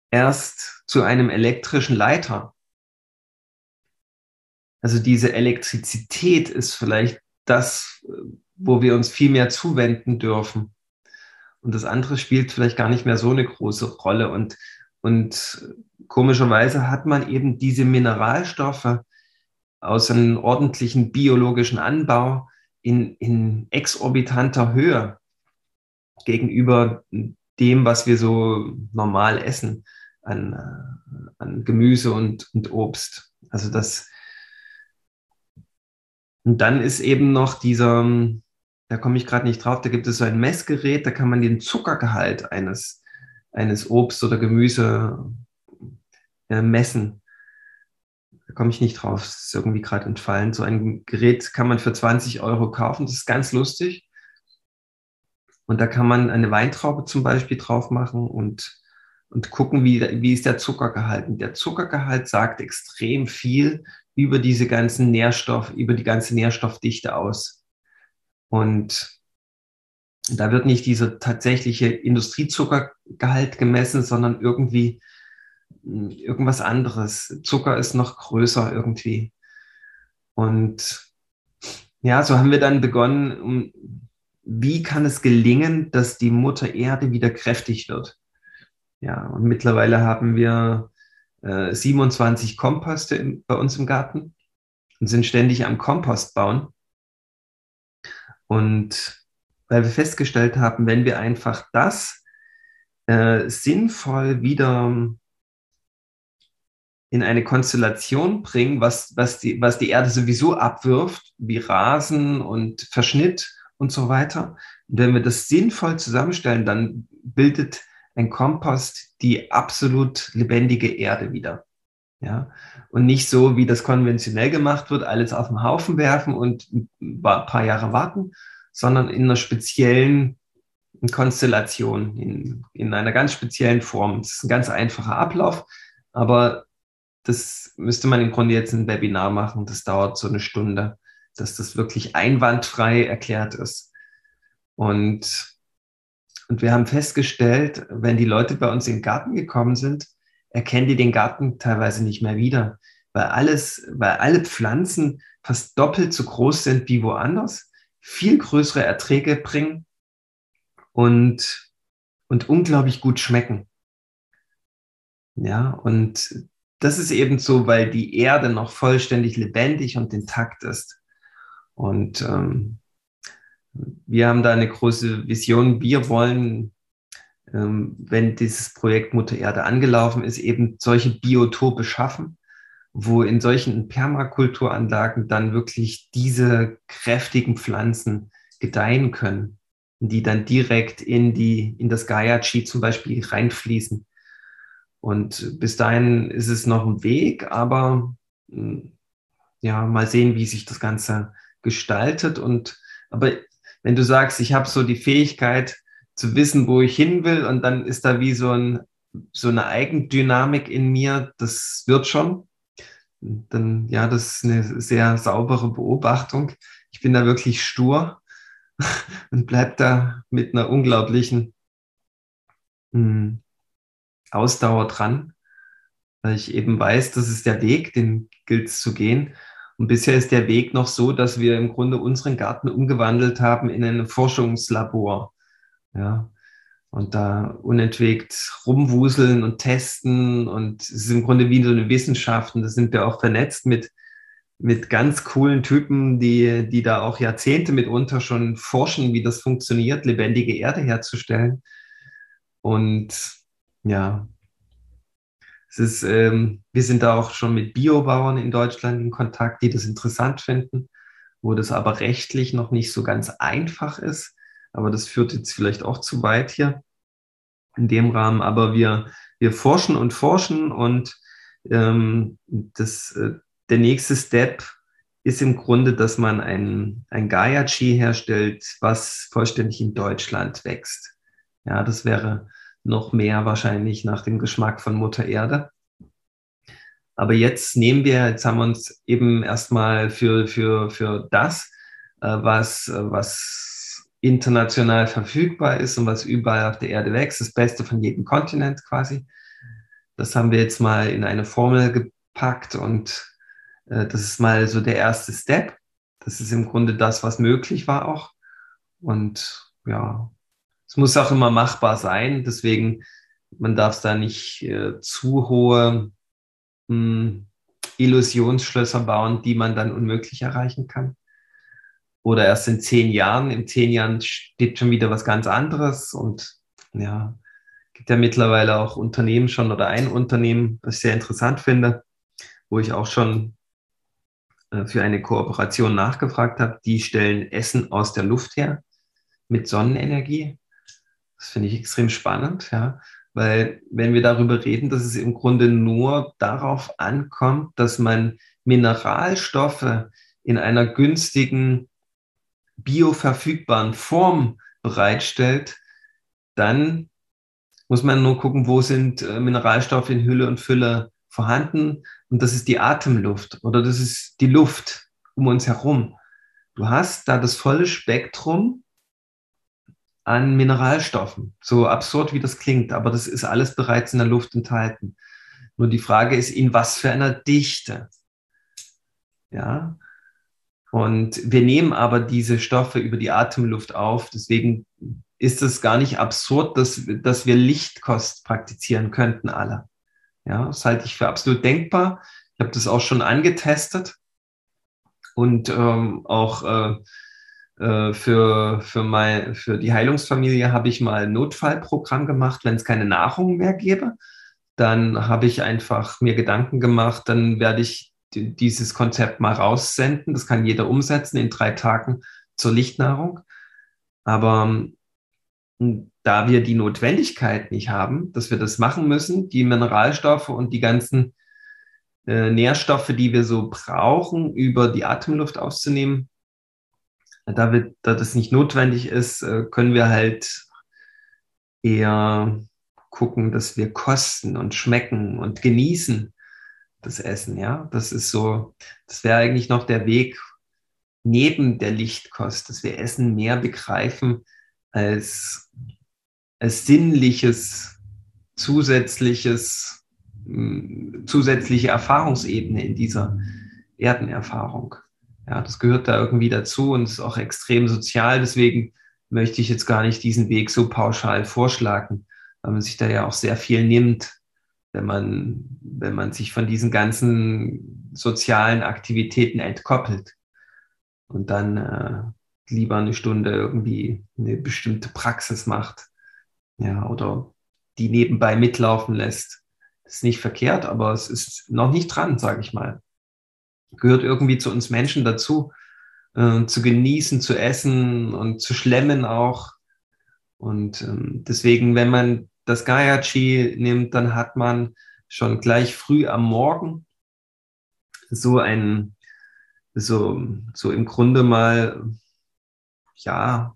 erst zu einem elektrischen Leiter. Also diese Elektrizität ist vielleicht das, wo wir uns viel mehr zuwenden dürfen. Und das andere spielt vielleicht gar nicht mehr so eine große Rolle. Und, und komischerweise hat man eben diese Mineralstoffe aus einem ordentlichen biologischen Anbau in, in exorbitanter Höhe gegenüber dem, was wir so normal essen an, an Gemüse und, und Obst. Also das, und dann ist eben noch dieser, da komme ich gerade nicht drauf, da gibt es so ein Messgerät, da kann man den Zuckergehalt eines, eines Obst oder Gemüse äh, messen. Da komme ich nicht drauf, das ist irgendwie gerade entfallen. So ein Gerät kann man für 20 Euro kaufen, das ist ganz lustig. Und da kann man eine Weintraube zum Beispiel drauf machen und, und gucken, wie, wie ist der Zuckergehalt. Und der Zuckergehalt sagt extrem viel über diese ganzen Nährstoff, über die ganze Nährstoffdichte aus. Und da wird nicht dieser tatsächliche Industriezuckergehalt gemessen, sondern irgendwie hm, irgendwas anderes. Zucker ist noch größer irgendwie. Und ja, so haben wir dann begonnen, wie kann es gelingen, dass die Mutter Erde wieder kräftig wird? Ja, und mittlerweile haben wir 27 äh, Komposte im, bei uns im Garten und sind ständig am Kompost bauen. Und weil wir festgestellt haben, wenn wir einfach das äh, sinnvoll wieder in eine Konstellation bringen, was, was, die, was die Erde sowieso abwirft, wie Rasen und Verschnitt und so weiter. Und wenn wir das sinnvoll zusammenstellen, dann bildet ein Kompost die absolut lebendige Erde wieder. Ja, und nicht so, wie das konventionell gemacht wird, alles auf den Haufen werfen und ein paar Jahre warten, sondern in einer speziellen Konstellation, in, in einer ganz speziellen Form. Das ist ein ganz einfacher Ablauf, aber das müsste man im Grunde jetzt ein Webinar machen. Das dauert so eine Stunde, dass das wirklich einwandfrei erklärt ist. Und und wir haben festgestellt, wenn die Leute bei uns in den Garten gekommen sind, erkennen die den Garten teilweise nicht mehr wieder, weil alles, weil alle Pflanzen fast doppelt so groß sind wie woanders, viel größere Erträge bringen und, und unglaublich gut schmecken. Ja, und das ist eben so, weil die Erde noch vollständig lebendig und intakt ist. Und ähm, wir haben da eine große Vision. Wir wollen, ähm, wenn dieses Projekt Mutter Erde angelaufen ist, eben solche Biotope schaffen, wo in solchen Permakulturanlagen dann wirklich diese kräftigen Pflanzen gedeihen können, die dann direkt in die, in das Gaia-Chi zum Beispiel reinfließen. Und bis dahin ist es noch ein Weg, aber hm, ja, mal sehen, wie sich das Ganze gestaltet. Und aber wenn du sagst, ich habe so die Fähigkeit zu wissen, wo ich hin will, und dann ist da wie so, ein, so eine Eigendynamik in mir, das wird schon dann ja, das ist eine sehr saubere Beobachtung. Ich bin da wirklich stur und bleib da mit einer unglaublichen hm, Ausdauer dran, weil ich eben weiß, das ist der Weg, den gilt es zu gehen. Und bisher ist der Weg noch so, dass wir im Grunde unseren Garten umgewandelt haben in ein Forschungslabor. Ja, und da unentwegt rumwuseln und testen. Und es ist im Grunde wie so eine Wissenschaft. Und da sind wir auch vernetzt mit, mit ganz coolen Typen, die, die da auch Jahrzehnte mitunter schon forschen, wie das funktioniert, lebendige Erde herzustellen. Und ja, es ist, ähm, wir sind da auch schon mit Biobauern in Deutschland in Kontakt, die das interessant finden, wo das aber rechtlich noch nicht so ganz einfach ist. Aber das führt jetzt vielleicht auch zu weit hier in dem Rahmen. Aber wir, wir forschen und forschen und ähm, das, äh, der nächste Step ist im Grunde, dass man ein, ein Gaia-Chi herstellt, was vollständig in Deutschland wächst. Ja, das wäre noch mehr wahrscheinlich nach dem Geschmack von Mutter Erde. Aber jetzt nehmen wir, jetzt haben wir uns eben erstmal für, für, für das, äh, was, was international verfügbar ist und was überall auf der Erde wächst, das Beste von jedem Kontinent quasi. Das haben wir jetzt mal in eine Formel gepackt und äh, das ist mal so der erste Step. Das ist im Grunde das, was möglich war auch. Und ja, es muss auch immer machbar sein. Deswegen, man darf da nicht äh, zu hohe mh, hm, Illusionsschlösser bauen, die man dann unmöglich erreichen kann oder erst in zehn Jahren. In zehn Jahren steht schon wieder was ganz anderes und ja, gibt ja mittlerweile auch Unternehmen schon oder ein Unternehmen, was ich sehr interessant finde, wo ich auch schon äh, für eine Kooperation nachgefragt habe. Die stellen Essen aus der Luft her mit Sonnenenergie. Das finde ich extrem spannend, ja, weil wenn wir darüber reden, dass es im Grunde nur darauf ankommt, dass man Mineralstoffe in einer günstigen bioverfügbaren Form bereitstellt, dann muss man nur gucken, wo sind äh, Mineralstoffe in Hülle und Fülle vorhanden. Und das ist die Atemluft oder das ist die Luft um uns herum. Du hast da das volle Spektrum an Mineralstoffen. So absurd wie das klingt, aber das ist alles bereits in der Luft enthalten. Nur die Frage ist, in was für einer Dichte. Ja, und wir nehmen aber diese Stoffe über die Atemluft auf. Deswegen ist es gar nicht absurd, dass, dass wir Lichtkost praktizieren könnten, alle. Ja, das halte ich für absolut denkbar. Ich habe das auch schon angetestet und ähm, auch äh, für, für, mein, für die Heilungsfamilie habe ich mal ein Notfallprogramm gemacht, wenn es keine Nahrung mehr gäbe. Dann habe ich einfach mir Gedanken gemacht, dann werde ich dieses Konzept mal raussenden. Das kann jeder umsetzen in drei Tagen zur Lichtnahrung. Aber hm, da wir die Notwendigkeit nicht haben, dass wir das machen müssen, die Mineralstoffe und die ganzen äh, Nährstoffe, die wir so brauchen, über die Atemluft auszunehmen, da, wir, da das nicht notwendig ist, äh, können wir halt eher gucken, dass wir kosten und schmecken und genießen das Essen, ja. Das ist so, das wäre eigentlich noch der Weg neben der Lichtkost, dass wir Essen mehr begreifen als, als sinnliches, zusätzliches, zusätzliche Erfahrungsebene in dieser Erdenerfahrung. Ja, das gehört da irgendwie dazu und ist auch extrem sozial. Deswegen möchte ich jetzt gar nicht diesen Weg so pauschal vorschlagen, weil man sich da ja auch sehr viel nimmt wenn man, wenn man sich von diesen ganzen sozialen Aktivitäten entkoppelt und dann äh, lieber eine Stunde irgendwie eine bestimmte Praxis macht, ja, oder die nebenbei mitlaufen lässt. Das ist nicht verkehrt, aber es ist noch nicht dran, sage ich mal. Gehört irgendwie zu uns Menschen dazu, äh, zu genießen, zu essen und zu schlemmen auch. Und ähm, deswegen, wenn man das Gaia-Chi nimmt, dann hat man schon gleich früh am Morgen so ein, so, so im Grunde mal, ja,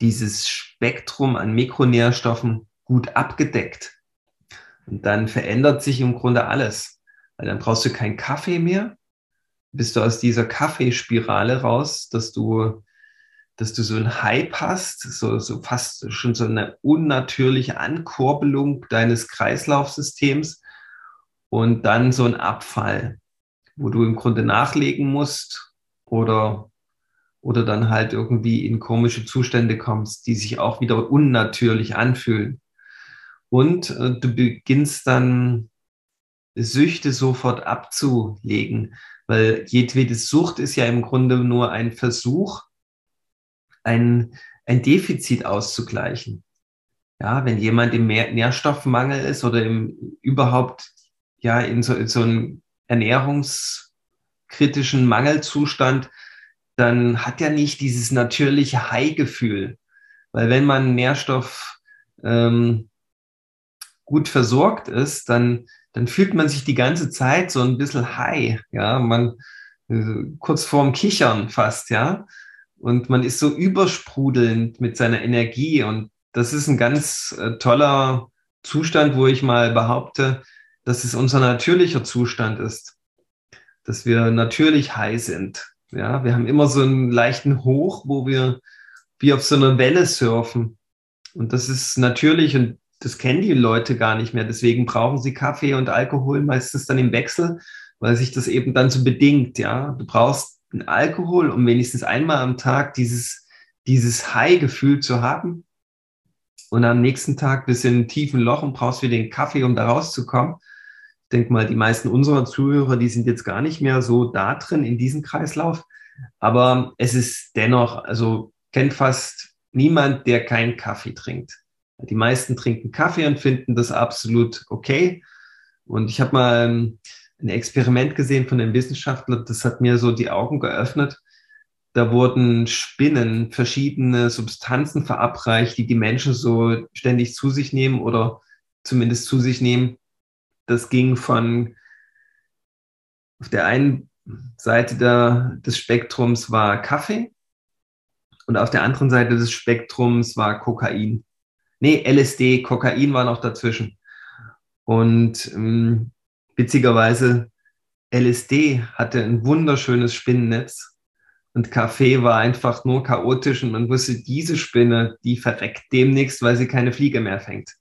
dieses Spektrum an Mikronährstoffen gut abgedeckt. Und dann verändert sich im Grunde alles. Weil dann brauchst du keinen Kaffee mehr, bist du aus dieser Kaffeespirale raus, dass du dass du so ein Hype hast, so, so fast schon so eine unnatürliche Ankurbelung deines Kreislaufsystems und dann so ein Abfall, wo du im Grunde nachlegen musst oder, oder dann halt irgendwie in komische Zustände kommst, die sich auch wieder unnatürlich anfühlen. Und äh, du beginnst dann Süchte sofort abzulegen, weil jedwede Sucht ist ja im Grunde nur ein Versuch, ein, ein Defizit auszugleichen. Ja, wenn jemand im Nährstoffmangel ist oder im überhaupt ja in so, in so einem ernährungskritischen Mangelzustand, dann hat er nicht dieses natürliche High-Gefühl. Weil wenn man Nährstoff ähm, gut versorgt ist, dann, dann fühlt man sich die ganze Zeit so ein bisschen high. Ja, man äh, kurz vorm Kichern fast, ja und man ist so übersprudelnd mit seiner Energie und das ist ein ganz äh, toller Zustand, wo ich mal behaupte, dass es unser natürlicher Zustand ist, dass wir natürlich high sind. Ja, wir haben immer so einen leichten Hoch, wo wir wie auf so einer Welle surfen. Und das ist natürlich und das kennen die Leute gar nicht mehr. Deswegen brauchen sie Kaffee und Alkohol meistens dann im Wechsel, weil sich das eben dann so bedingt. Ja, du brauchst einen Alkohol, um wenigstens einmal am Tag dieses, dieses High-Gefühl zu haben. Und am nächsten Tag bist du in einem tiefen Loch und brauchst wieder den Kaffee, um da rauszukommen. Ich denke mal, die meisten unserer Zuhörer, die sind jetzt gar nicht mehr so da drin in diesem Kreislauf. Aber es ist dennoch, also kennt fast niemand, der keinen Kaffee trinkt. Die meisten trinken Kaffee und finden das absolut okay. Und ich habe mal ein Experiment gesehen von einem Wissenschaftler, das hat mir so die Augen geöffnet. Da wurden Spinnen verschiedene Substanzen verabreicht, die die Menschen so ständig zu sich nehmen oder zumindest zu sich nehmen. Das ging von auf der einen Seite der, des Spektrums war Kaffee und auf der anderen Seite des Spektrums war Kokain. Nee, LSD, Kokain war noch dazwischen. Und ähm, Witzigerweise, LSD hatte ein wunderschönes Spinnennetz und Kaffee war einfach nur chaotisch und man wusste, diese Spinne, die verreckt demnächst, weil sie keine Fliege mehr fängt.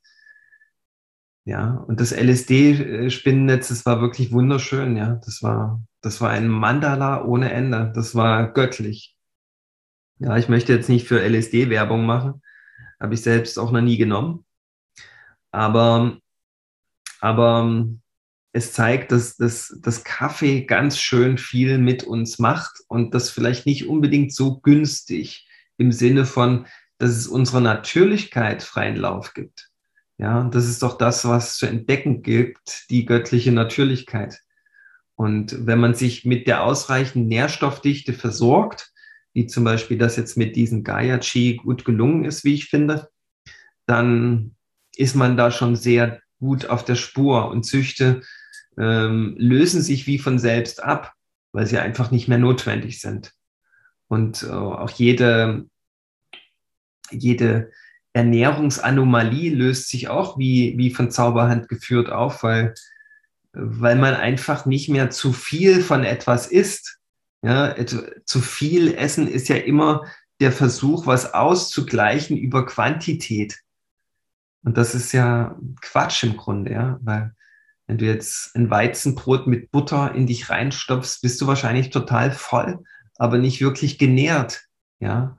Ja, und das LSD-Spinnennetz, das war wirklich wunderschön, ja. Das war, das war ein Mandala ohne Ende. Das war göttlich. Ja, ich möchte jetzt nicht für LSD Werbung machen. Habe ich selbst auch noch nie genommen. Aber, aber es zeigt, dass, dass das Kaffee ganz schön viel mit uns macht und das vielleicht nicht unbedingt so günstig im Sinne von, dass es unserer Natürlichkeit freien Lauf gibt. Ja, das ist doch das, was zu entdecken gibt, die göttliche Natürlichkeit. Und wenn man sich mit der ausreichenden Nährstoffdichte versorgt, wie zum Beispiel das jetzt mit diesem Gaia Chi gut gelungen ist, wie ich finde, dann ist man da schon sehr gut auf der Spur und Züchte ähm, lösen sich wie von selbst ab, weil sie einfach nicht mehr notwendig sind. Und äh, auch jede, jede Ernährungsanomalie löst sich auch wie, wie von Zauberhand geführt auf, weil, weil man einfach nicht mehr zu viel von etwas isst. Ja, zu viel Essen ist ja immer der Versuch, was auszugleichen über Quantität. Und das ist ja Quatsch im Grunde, ja, weil wenn du jetzt ein Weizenbrot mit Butter in dich reinstopfst, bist du wahrscheinlich total voll, aber nicht wirklich genährt. Ja.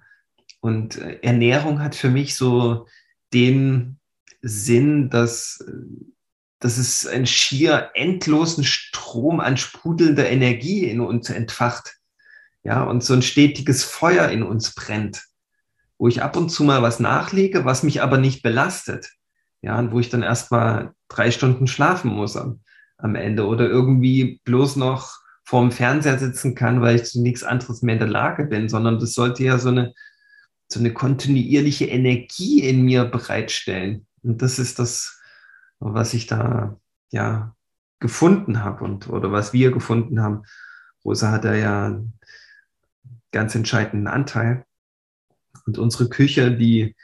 Und äh, Ernährung hat für mich so den Sinn, dass, dass es einen schier endlosen Strom an sprudelnder Energie in uns entfacht. Ja, und so ein stetiges Feuer in uns brennt, wo ich ab und zu mal was nachlege, was mich aber nicht belastet. Ja, und wo ich dann erstmal drei Stunden schlafen muss am, am Ende oder irgendwie bloß noch vorm Fernseher sitzen kann, weil ich zu nichts anderes mehr in der Lage bin, sondern das sollte ja so eine, so eine kontinuierliche Energie in mir bereitstellen. Und das ist das, was ich da ja gefunden habe und oder was wir gefunden haben. Rosa hat da ja einen ganz entscheidenden Anteil. Und unsere Küche, die,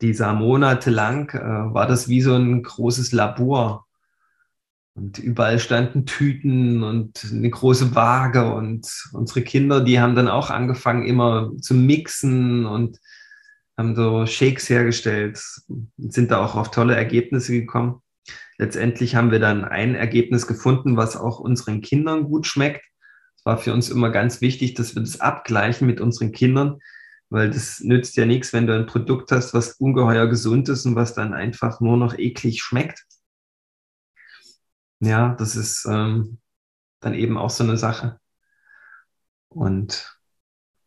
die sah monatelang, äh, war das wie so ein großes Labor. Und überall standen Tüten und eine große Waage. Und unsere Kinder, die haben dann auch angefangen, immer zu mixen und haben so Shakes hergestellt, sind da auch auf tolle Ergebnisse gekommen. Letztendlich haben wir dann ein Ergebnis gefunden, was auch unseren Kindern gut schmeckt. Es war für uns immer ganz wichtig, dass wir das abgleichen mit unseren Kindern, weil das nützt ja nichts, wenn du ein Produkt hast, was ungeheuer gesund ist und was dann einfach nur noch eklig schmeckt. Ja, das ist ähm, dann eben auch so eine Sache. Und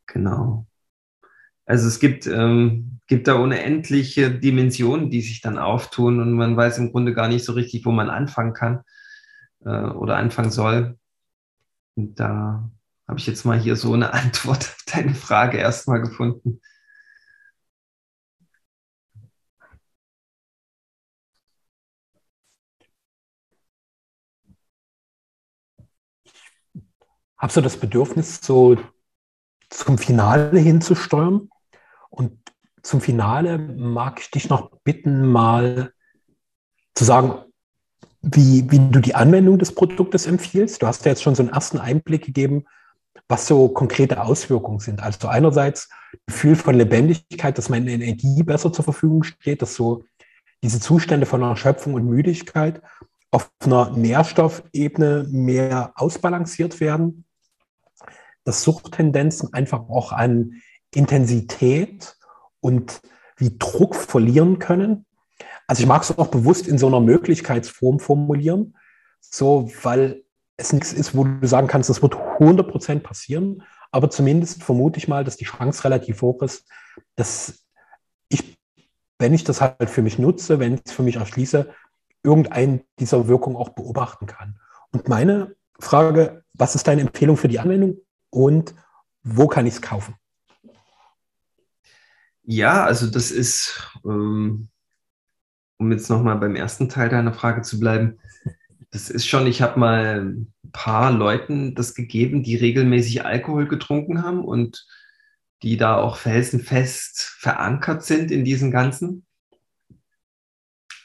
genau. Also es gibt, ähm, gibt da unendliche Dimensionen, die sich dann auftun und man weiß im Grunde gar nicht so richtig, wo man anfangen kann äh, oder anfangen soll. Und da habe ich jetzt mal hier so eine Antwort auf deine Frage erstmal gefunden. Hast du das Bedürfnis, so zum Finale hinzusteuern? Und zum Finale mag ich dich noch bitten, mal zu sagen, wie, wie du die Anwendung des Produktes empfiehlst. Du hast ja jetzt schon so einen ersten Einblick gegeben, was so konkrete Auswirkungen sind. Also einerseits Gefühl von Lebendigkeit, dass meine Energie besser zur Verfügung steht, dass so diese Zustände von Erschöpfung und Müdigkeit auf einer Nährstoffebene mehr ausbalanciert werden, dass Suchttendenzen einfach auch an Intensität und wie Druck verlieren können. Also ich mag es auch bewusst in so einer Möglichkeitsform formulieren, so weil es nichts ist, wo du sagen kannst, das wird 100% passieren, aber zumindest vermute ich mal, dass die Chance relativ hoch ist, dass ich, wenn ich das halt für mich nutze, wenn ich es für mich erschließe, irgendeine dieser Wirkungen auch beobachten kann. Und meine Frage, was ist deine Empfehlung für die Anwendung und wo kann ich es kaufen? Ja, also das ist, ähm, um jetzt nochmal beim ersten Teil deiner Frage zu bleiben, das ist schon, ich habe mal ein paar Leuten das gegeben, die regelmäßig Alkohol getrunken haben und die da auch felsenfest verankert sind in diesem Ganzen.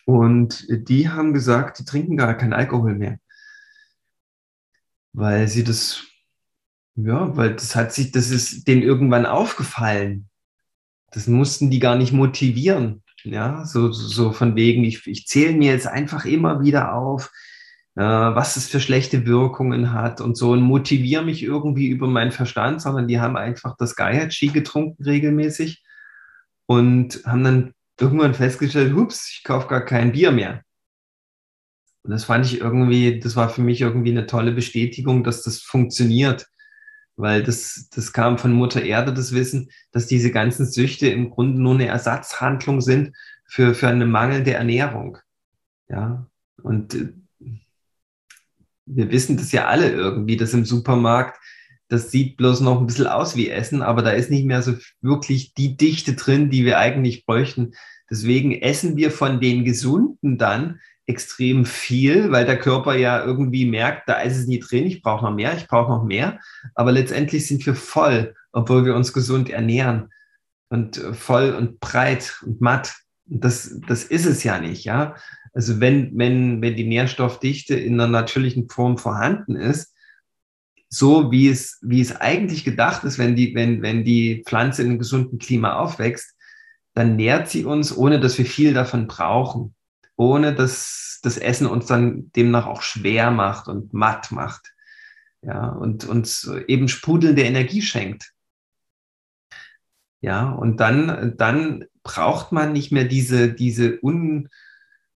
Und die haben gesagt, die trinken gar keinen Alkohol mehr, weil sie das, ja, weil das hat sich, das ist denen irgendwann aufgefallen das mussten die gar nicht motivieren. Ja, so, so von wegen, ich, ich zähle mir jetzt einfach immer wieder auf, äh, was es für schlechte Wirkungen hat und so und motiviere mich irgendwie über meinen Verstand, sondern die haben einfach das Gaiachi getrunken regelmäßig und haben dann irgendwann festgestellt, hups, ich kaufe gar kein Bier mehr. Und das fand ich irgendwie, das war für mich irgendwie eine tolle Bestätigung, dass das funktioniert weil das, das kam von Mutter Erde, das Wissen, dass diese ganzen Süchte im Grunde nur eine Ersatzhandlung sind für, für eine mangelnde Ernährung. Ja, und äh, wir wissen das ja alle irgendwie, dass im Supermarkt, das sieht bloß noch ein bisschen aus wie Essen, aber da ist nicht mehr so wirklich die Dichte drin, die wir eigentlich bräuchten. Deswegen essen wir von den Gesunden dann extrem viel, weil der Körper ja irgendwie merkt, da ist es nie drin, ich brauche noch mehr, ich brauche noch mehr. Aber letztendlich sind wir voll, obwohl wir uns gesund ernähren und äh, voll und breit und matt. Das, das ist es ja nicht, ja. Also wenn, wenn, wenn die Nährstoffdichte in einer natürlichen Form vorhanden ist, so wie es, wie es eigentlich gedacht ist, wenn die, wenn, wenn die Pflanze in einem gesunden Klima aufwächst, dann nährt sie uns, ohne dass wir viel davon brauchen ohne dass das Essen uns dann demnach auch schwer macht und matt macht. Ja, und uns eben sprudelnde Energie schenkt. Ja, und dann, dann braucht man nicht mehr diese, diese un,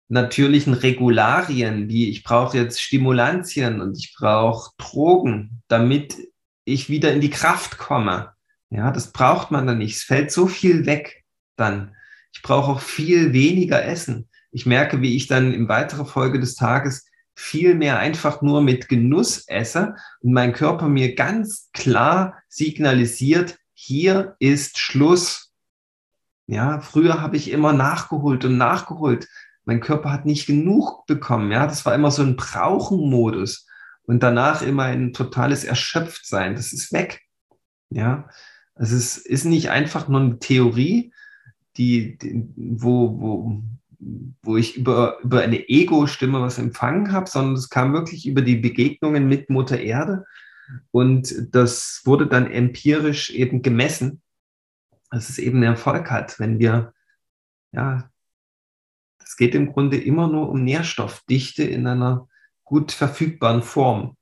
natürlichen Regularien, wie ich brauche jetzt Stimulantien und ich brauche Drogen, damit ich wieder in die Kraft komme. Ja, das braucht man dann nicht. Es fällt so viel weg dann. Ich brauche auch viel weniger Essen. Ich merke, wie ich dann in weiterer Folge des Tages viel mehr einfach nur mit Genuss esse und mein Körper mir ganz klar signalisiert, hier ist Schluss. Ja, früher habe ich immer nachgeholt und nachgeholt. Mein Körper hat nicht genug bekommen. Ja, das war immer so ein Brauchen-Modus und danach immer ein totales Erschöpftsein. Das ist weg. Ja, also es ist nicht einfach nur eine Theorie, die, die wo, wo, wo ich über, über eine Ego-Stimme was empfangen habe, sondern es kam wirklich über die Begegnungen mit Mutter Erde. Und das wurde dann empirisch eben gemessen, dass es eben Erfolg hat, wenn wir, ja, es geht im Grunde immer nur um Nährstoffdichte in einer gut verfügbaren Form.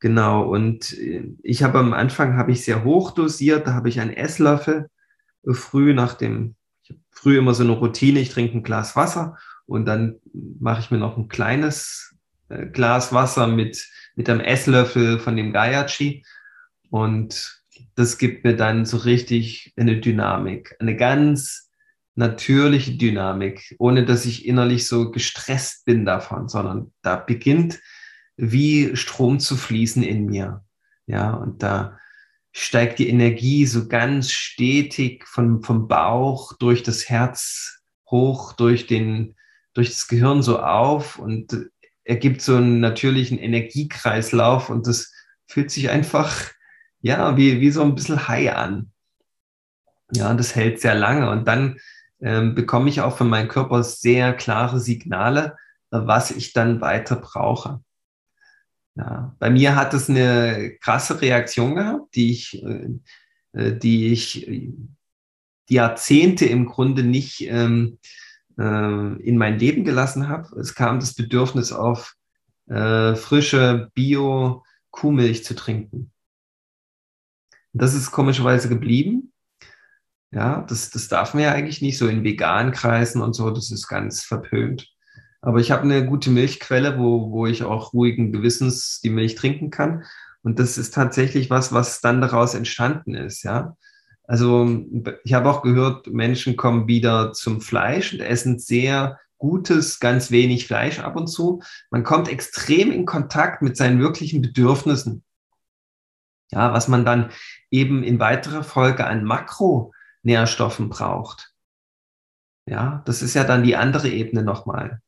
Genau, und ich habe am Anfang habe ich sehr hoch dosiert, da habe ich einen Esslöffel früh nach dem ich habe früh immer so eine Routine, ich trinke ein Glas Wasser und dann mache ich mir noch ein kleines äh, Glas Wasser mit, mit einem Esslöffel von dem Gaiachi und das gibt mir dann so richtig eine Dynamik, eine ganz natürliche Dynamik, ohne dass ich innerlich so gestresst bin davon, sondern da beginnt wie Strom zu fließen in mir. Ja, und da steigt die Energie so ganz stetig vom, vom Bauch durch das Herz hoch, durch, den, durch das Gehirn so auf und ergibt so einen natürlichen Energiekreislauf und das fühlt sich einfach, ja, wie, wie so ein bisschen high an. Ja, das hält sehr lange und dann ähm, bekomme ich auch von meinem Körper sehr klare Signale, was ich dann weiter brauche. Ja, bei mir hat es eine krasse Reaktion gehabt, die ich, äh, äh die ich Jahrzehnte im Grunde nicht ähm, äh, in mein Leben gelassen habe. Es kam das Bedürfnis auf, äh, frische Bio-Kuhmilch zu trinken. Das ist komischerweise geblieben. Ja, das, das darf man ja eigentlich nicht so in veganen Kreisen und so, das ist ganz verpönt. Aber ich habe eine gute Milchquelle, wo, wo ich auch ruhigen Gewissens die Milch trinken kann. Und das ist tatsächlich was, was dann daraus entstanden ist, ja. Also ich habe auch gehört, Menschen kommen wieder zum Fleisch und essen sehr gutes, ganz wenig Fleisch ab und zu. Man kommt extrem in Kontakt mit seinen wirklichen Bedürfnissen. Ja, was man dann eben in weiterer Folge an Makronährstoffen braucht. Ja, das ist ja dann die andere Ebene nochmal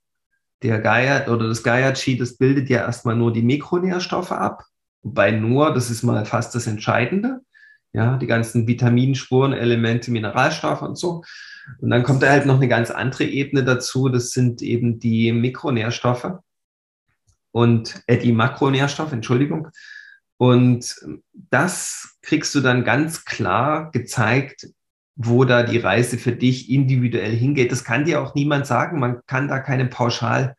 der Gaia oder das Gaia-Chi, das bildet ja erstmal nur die Mikronährstoffe ab. Wobei nur, das ist mal fast das Entscheidende. Ja, die ganzen Vitaminspuren, Elemente, Mineralstoffe und so. Und dann kommt da halt noch eine ganz andere Ebene dazu. Das sind eben die Mikronährstoffe und äh, die Makronährstoffe, Entschuldigung. Und das kriegst du dann ganz klar gezeigt wo da die Reise für dich individuell hingeht. Das kann dir auch niemand sagen. Man kann da keine pauschal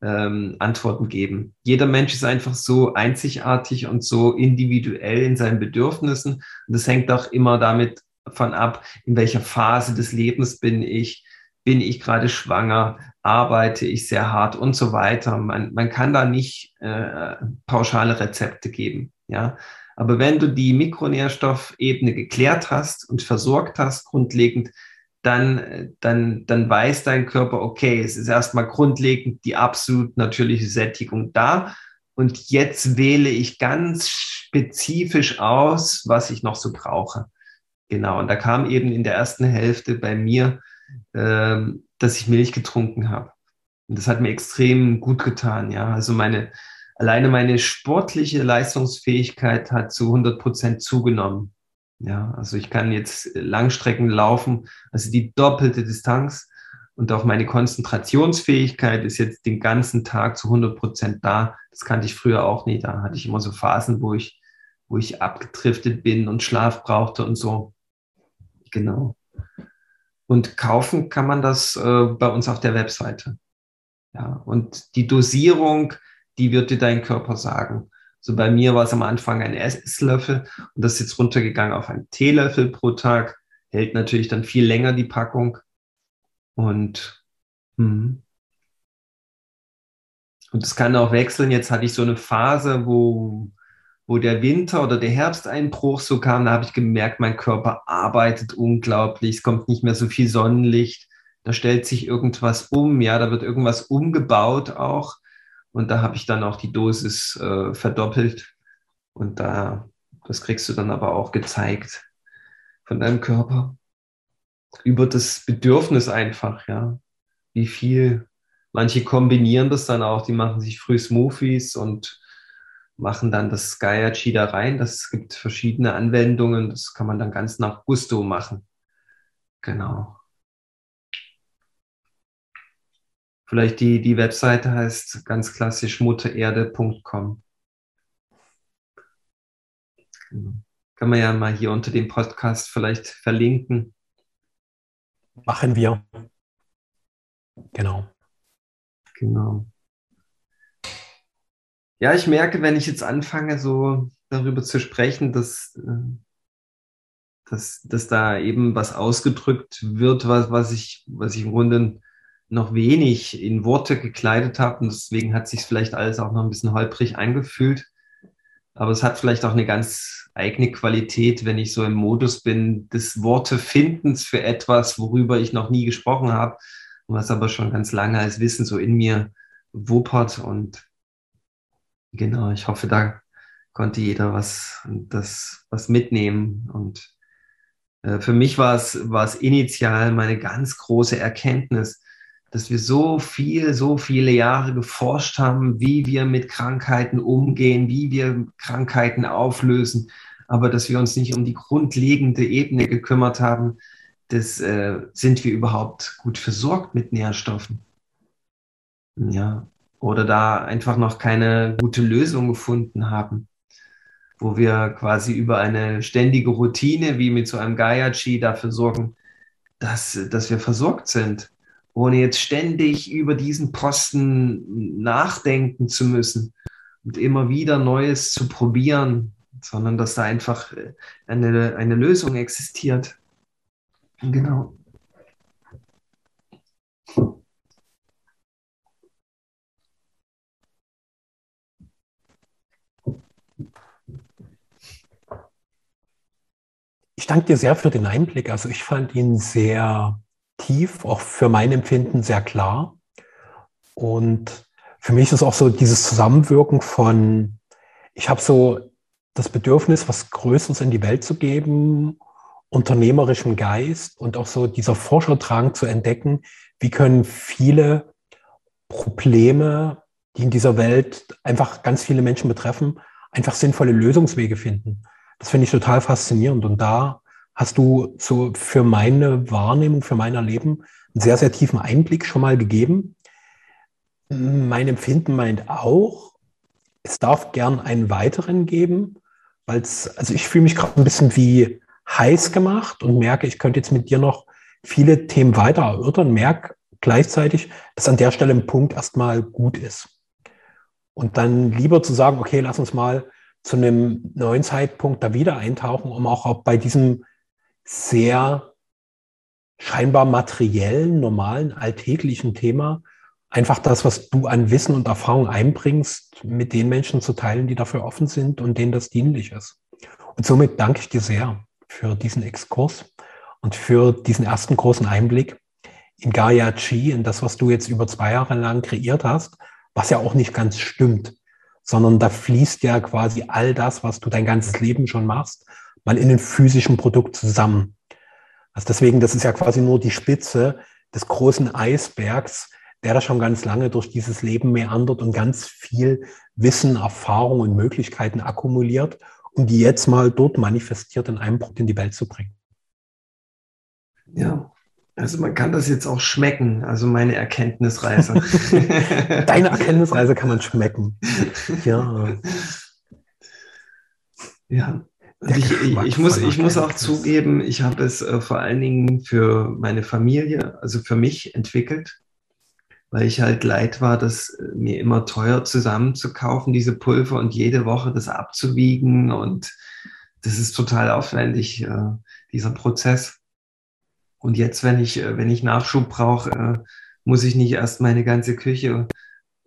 ähm, Antworten geben. Jeder Mensch ist einfach so einzigartig und so individuell in seinen Bedürfnissen. Und das hängt auch immer damit von ab, in welcher Phase des Lebens bin ich. Bin ich gerade schwanger? Arbeite ich sehr hart und so weiter? Man, man kann da nicht äh, pauschale Rezepte geben. Ja, aber wenn du die Mikronährstoffebene geklärt hast und versorgt hast, grundlegend, dann, dann, dann weiß dein Körper, okay, es ist erstmal grundlegend die absolut natürliche Sättigung da. Und jetzt wähle ich ganz spezifisch aus, was ich noch so brauche. Genau. Und da kam eben in der ersten Hälfte bei mir, ähm, dass ich Milch getrunken habe. Und das hat mir extrem gut getan. Ja, also meine, alleine meine sportliche Leistungsfähigkeit hat zu 100 Prozent zugenommen. Ja, also ich kann jetzt Langstrecken laufen, also die doppelte Distanz und auch meine Konzentrationsfähigkeit ist jetzt den ganzen Tag zu 100 Prozent da. Das kannte ich früher auch nicht. Da hatte ich immer so Phasen, wo ich, wo ich abgedriftet bin und Schlaf brauchte und so. Genau. Und kaufen kann man das äh, bei uns auf der Webseite. Ja, und die Dosierung, die wird dir dein Körper sagen. So bei mir war es am Anfang ein Esslöffel und das ist jetzt runtergegangen auf einen Teelöffel pro Tag. Hält natürlich dann viel länger die Packung. Und hm, Und es kann auch wechseln. Jetzt hatte ich so eine Phase, wo, wo der Winter oder der Herbsteinbruch so kam. Da habe ich gemerkt, mein Körper arbeitet unglaublich. Es kommt nicht mehr so viel Sonnenlicht. Da stellt sich irgendwas um. Ja, da wird irgendwas umgebaut auch. Und da habe ich dann auch die Dosis äh, verdoppelt. Und da, das kriegst du dann aber auch gezeigt von deinem Körper. Über das Bedürfnis einfach, ja. Wie viel. Manche kombinieren das dann auch, die machen sich früh Smoothies und machen dann das Gaia-Chi da rein. Das gibt verschiedene Anwendungen. Das kann man dann ganz nach Gusto machen. Genau. Vielleicht die, die Webseite heißt ganz klassisch muttererde.com. Kann man ja mal hier unter dem Podcast vielleicht verlinken. Machen wir. Genau. Genau. Ja, ich merke, wenn ich jetzt anfange, so darüber zu sprechen, dass, äh, dass, dass da eben was ausgedrückt wird, was, was, ich, was ich im Grunde noch wenig in Worte gekleidet habe und deswegen hat sich vielleicht alles auch noch ein bisschen holprig angefühlt. Aber es hat vielleicht auch eine ganz eigene Qualität, wenn ich so im Modus bin des Wortefindens für etwas, worüber ich noch nie gesprochen habe, was aber schon ganz lange als Wissen so in mir wuppert. Und genau, ich hoffe, da konnte jeder was, das, was mitnehmen. Und äh, für mich war es, war es initial meine ganz große Erkenntnis, dass wir so viel, so viele Jahre geforscht haben, wie wir mit Krankheiten umgehen, wie wir Krankheiten auflösen, aber dass wir uns nicht um die grundlegende Ebene gekümmert haben, das äh, sind wir überhaupt gut versorgt mit Nährstoffen. Ja, oder da einfach noch keine gute Lösung gefunden haben, wo wir quasi über eine ständige Routine wie mit so einem Gaia-Chi dafür sorgen, dass, dass wir versorgt sind ohne jetzt ständig über diesen Posten nachdenken zu müssen und immer wieder Neues zu probieren, sondern dass da einfach äh, eine, eine Lösung existiert. Genau. Ich danke dir sehr für den Einblick. Also ich fand ihn sehr tief, auch für mein Empfinden sehr klar. Und für mich ist auch so dieses Zusammenwirken von, ich habe so das Bedürfnis, was Größeres in die Welt zu geben, unternehmerischem Geist und auch so dieser Forscherdrang zu entdecken, wie können viele Probleme, die in dieser Welt einfach ganz viele Menschen betreffen, einfach sinnvolle Lösungswege finden. Das finde ich total faszinierend. Und da hast du so für meine Wahrnehmung, für mein Erleben einen sehr, sehr tiefen Einblick schon mal gegeben. Mein Empfinden meint auch, es darf gern einen weiteren geben, weil es, also ich fühle mich gerade ein bisschen wie heiß gemacht und merke, ich könnte jetzt mit dir noch viele Themen weiter erörtern, merke gleichzeitig, dass an der Stelle ein Punkt erstmal gut ist. Und dann lieber zu sagen, okay, lass uns mal zu einem neuen Zeitpunkt da wieder eintauchen, um auch bei diesem sehr scheinbar materiellen, normalen, alltäglichen Thema einfach das, was du an Wissen und Erfahrung einbringst, mit den Menschen zu teilen, die dafür offen sind und denen das dienlich ist. Und somit danke ich dir sehr für diesen Exkurs und für diesen ersten großen Einblick in Gaia Chi, in das, was du jetzt über zwei Jahre lang kreiert hast, was ja auch nicht ganz stimmt, sondern da fließt ja quasi all das, was du dein ganzes Leben schon machst, mal in den physischen Produkt zusammen. Also deswegen, das ist ja quasi nur die Spitze des großen Eisbergs, der da schon ganz lange durch dieses Leben meandert und ganz viel Wissen, Erfahrung und Möglichkeiten akkumuliert, um die jetzt mal dort manifestiert in einem Produkt in die Welt zu bringen. Ja, also man kann das jetzt auch schmecken, also meine Erkenntnisreise. Deine Erkenntnisreise kann man schmecken. Ja. Ja, ich, ich, ich, muss, ich muss auch zugeben, ich habe es äh, vor allen Dingen für meine Familie, also für mich entwickelt, weil ich halt leid war, das äh, mir immer teuer zusammenzukaufen, diese Pulver und jede Woche das abzuwiegen. Und das ist total aufwendig, äh, dieser Prozess. Und jetzt, wenn ich, äh, wenn ich Nachschub brauche, äh, muss ich nicht erst meine ganze Küche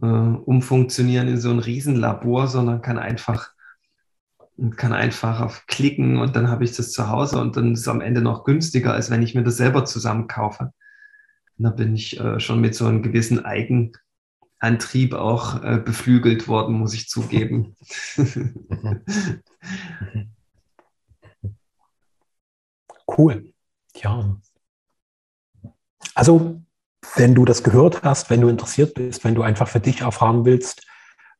äh, umfunktionieren in so ein Riesenlabor, sondern kann einfach kann einfach auf klicken und dann habe ich das zu Hause und dann ist es am Ende noch günstiger, als wenn ich mir das selber zusammenkaufe. Und da bin ich äh, schon mit so einem gewissen Eigenantrieb auch äh, beflügelt worden, muss ich zugeben. cool. Ja. Also, wenn du das gehört hast, wenn du interessiert bist, wenn du einfach für dich erfahren willst,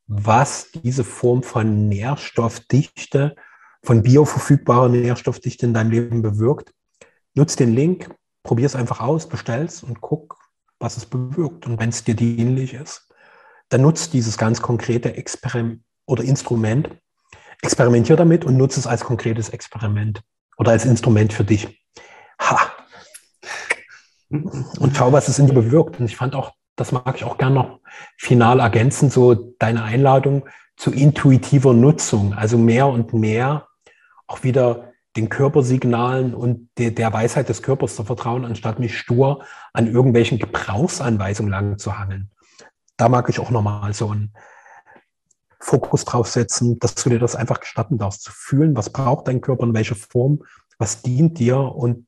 was diese Form von Nährstoffdichte, von bioverfügbarer Nährstoffdichte in deinem Leben bewirkt, nutz den Link, probier es einfach aus, bestell's und guck, was es bewirkt. Und wenn es dir dienlich ist, dann nutzt dieses ganz konkrete Experiment oder Instrument, experimentier damit und nutze es als konkretes Experiment oder als Instrument für dich. Ha! Und schau, was es in dir bewirkt. Und ich fand auch das mag ich auch gerne noch final ergänzen, so deine Einladung zu intuitiver Nutzung, also mehr und mehr auch wieder den Körpersignalen und de, der Weisheit des Körpers zu vertrauen, anstatt mich stur an irgendwelchen Gebrauchsanweisungen lang zu hangeln. Da mag ich auch nochmal so einen Fokus drauf setzen, dass du dir das einfach gestatten darfst, zu fühlen, was braucht dein Körper in welcher Form, was dient dir und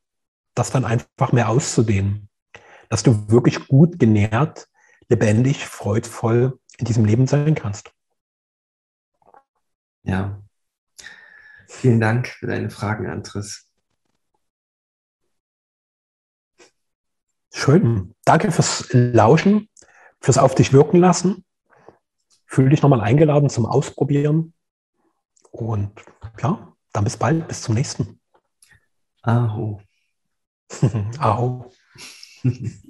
das dann einfach mehr auszudehnen dass du wirklich gut genährt, lebendig, freudvoll in diesem Leben sein kannst. Ja. Vielen Dank für deine Fragen, Andres. Schön. Danke fürs Lauschen, fürs Auf dich wirken lassen. Fühl dich nochmal eingeladen zum Ausprobieren. Und ja, dann bis bald, bis zum nächsten. Aho. Aho. thank you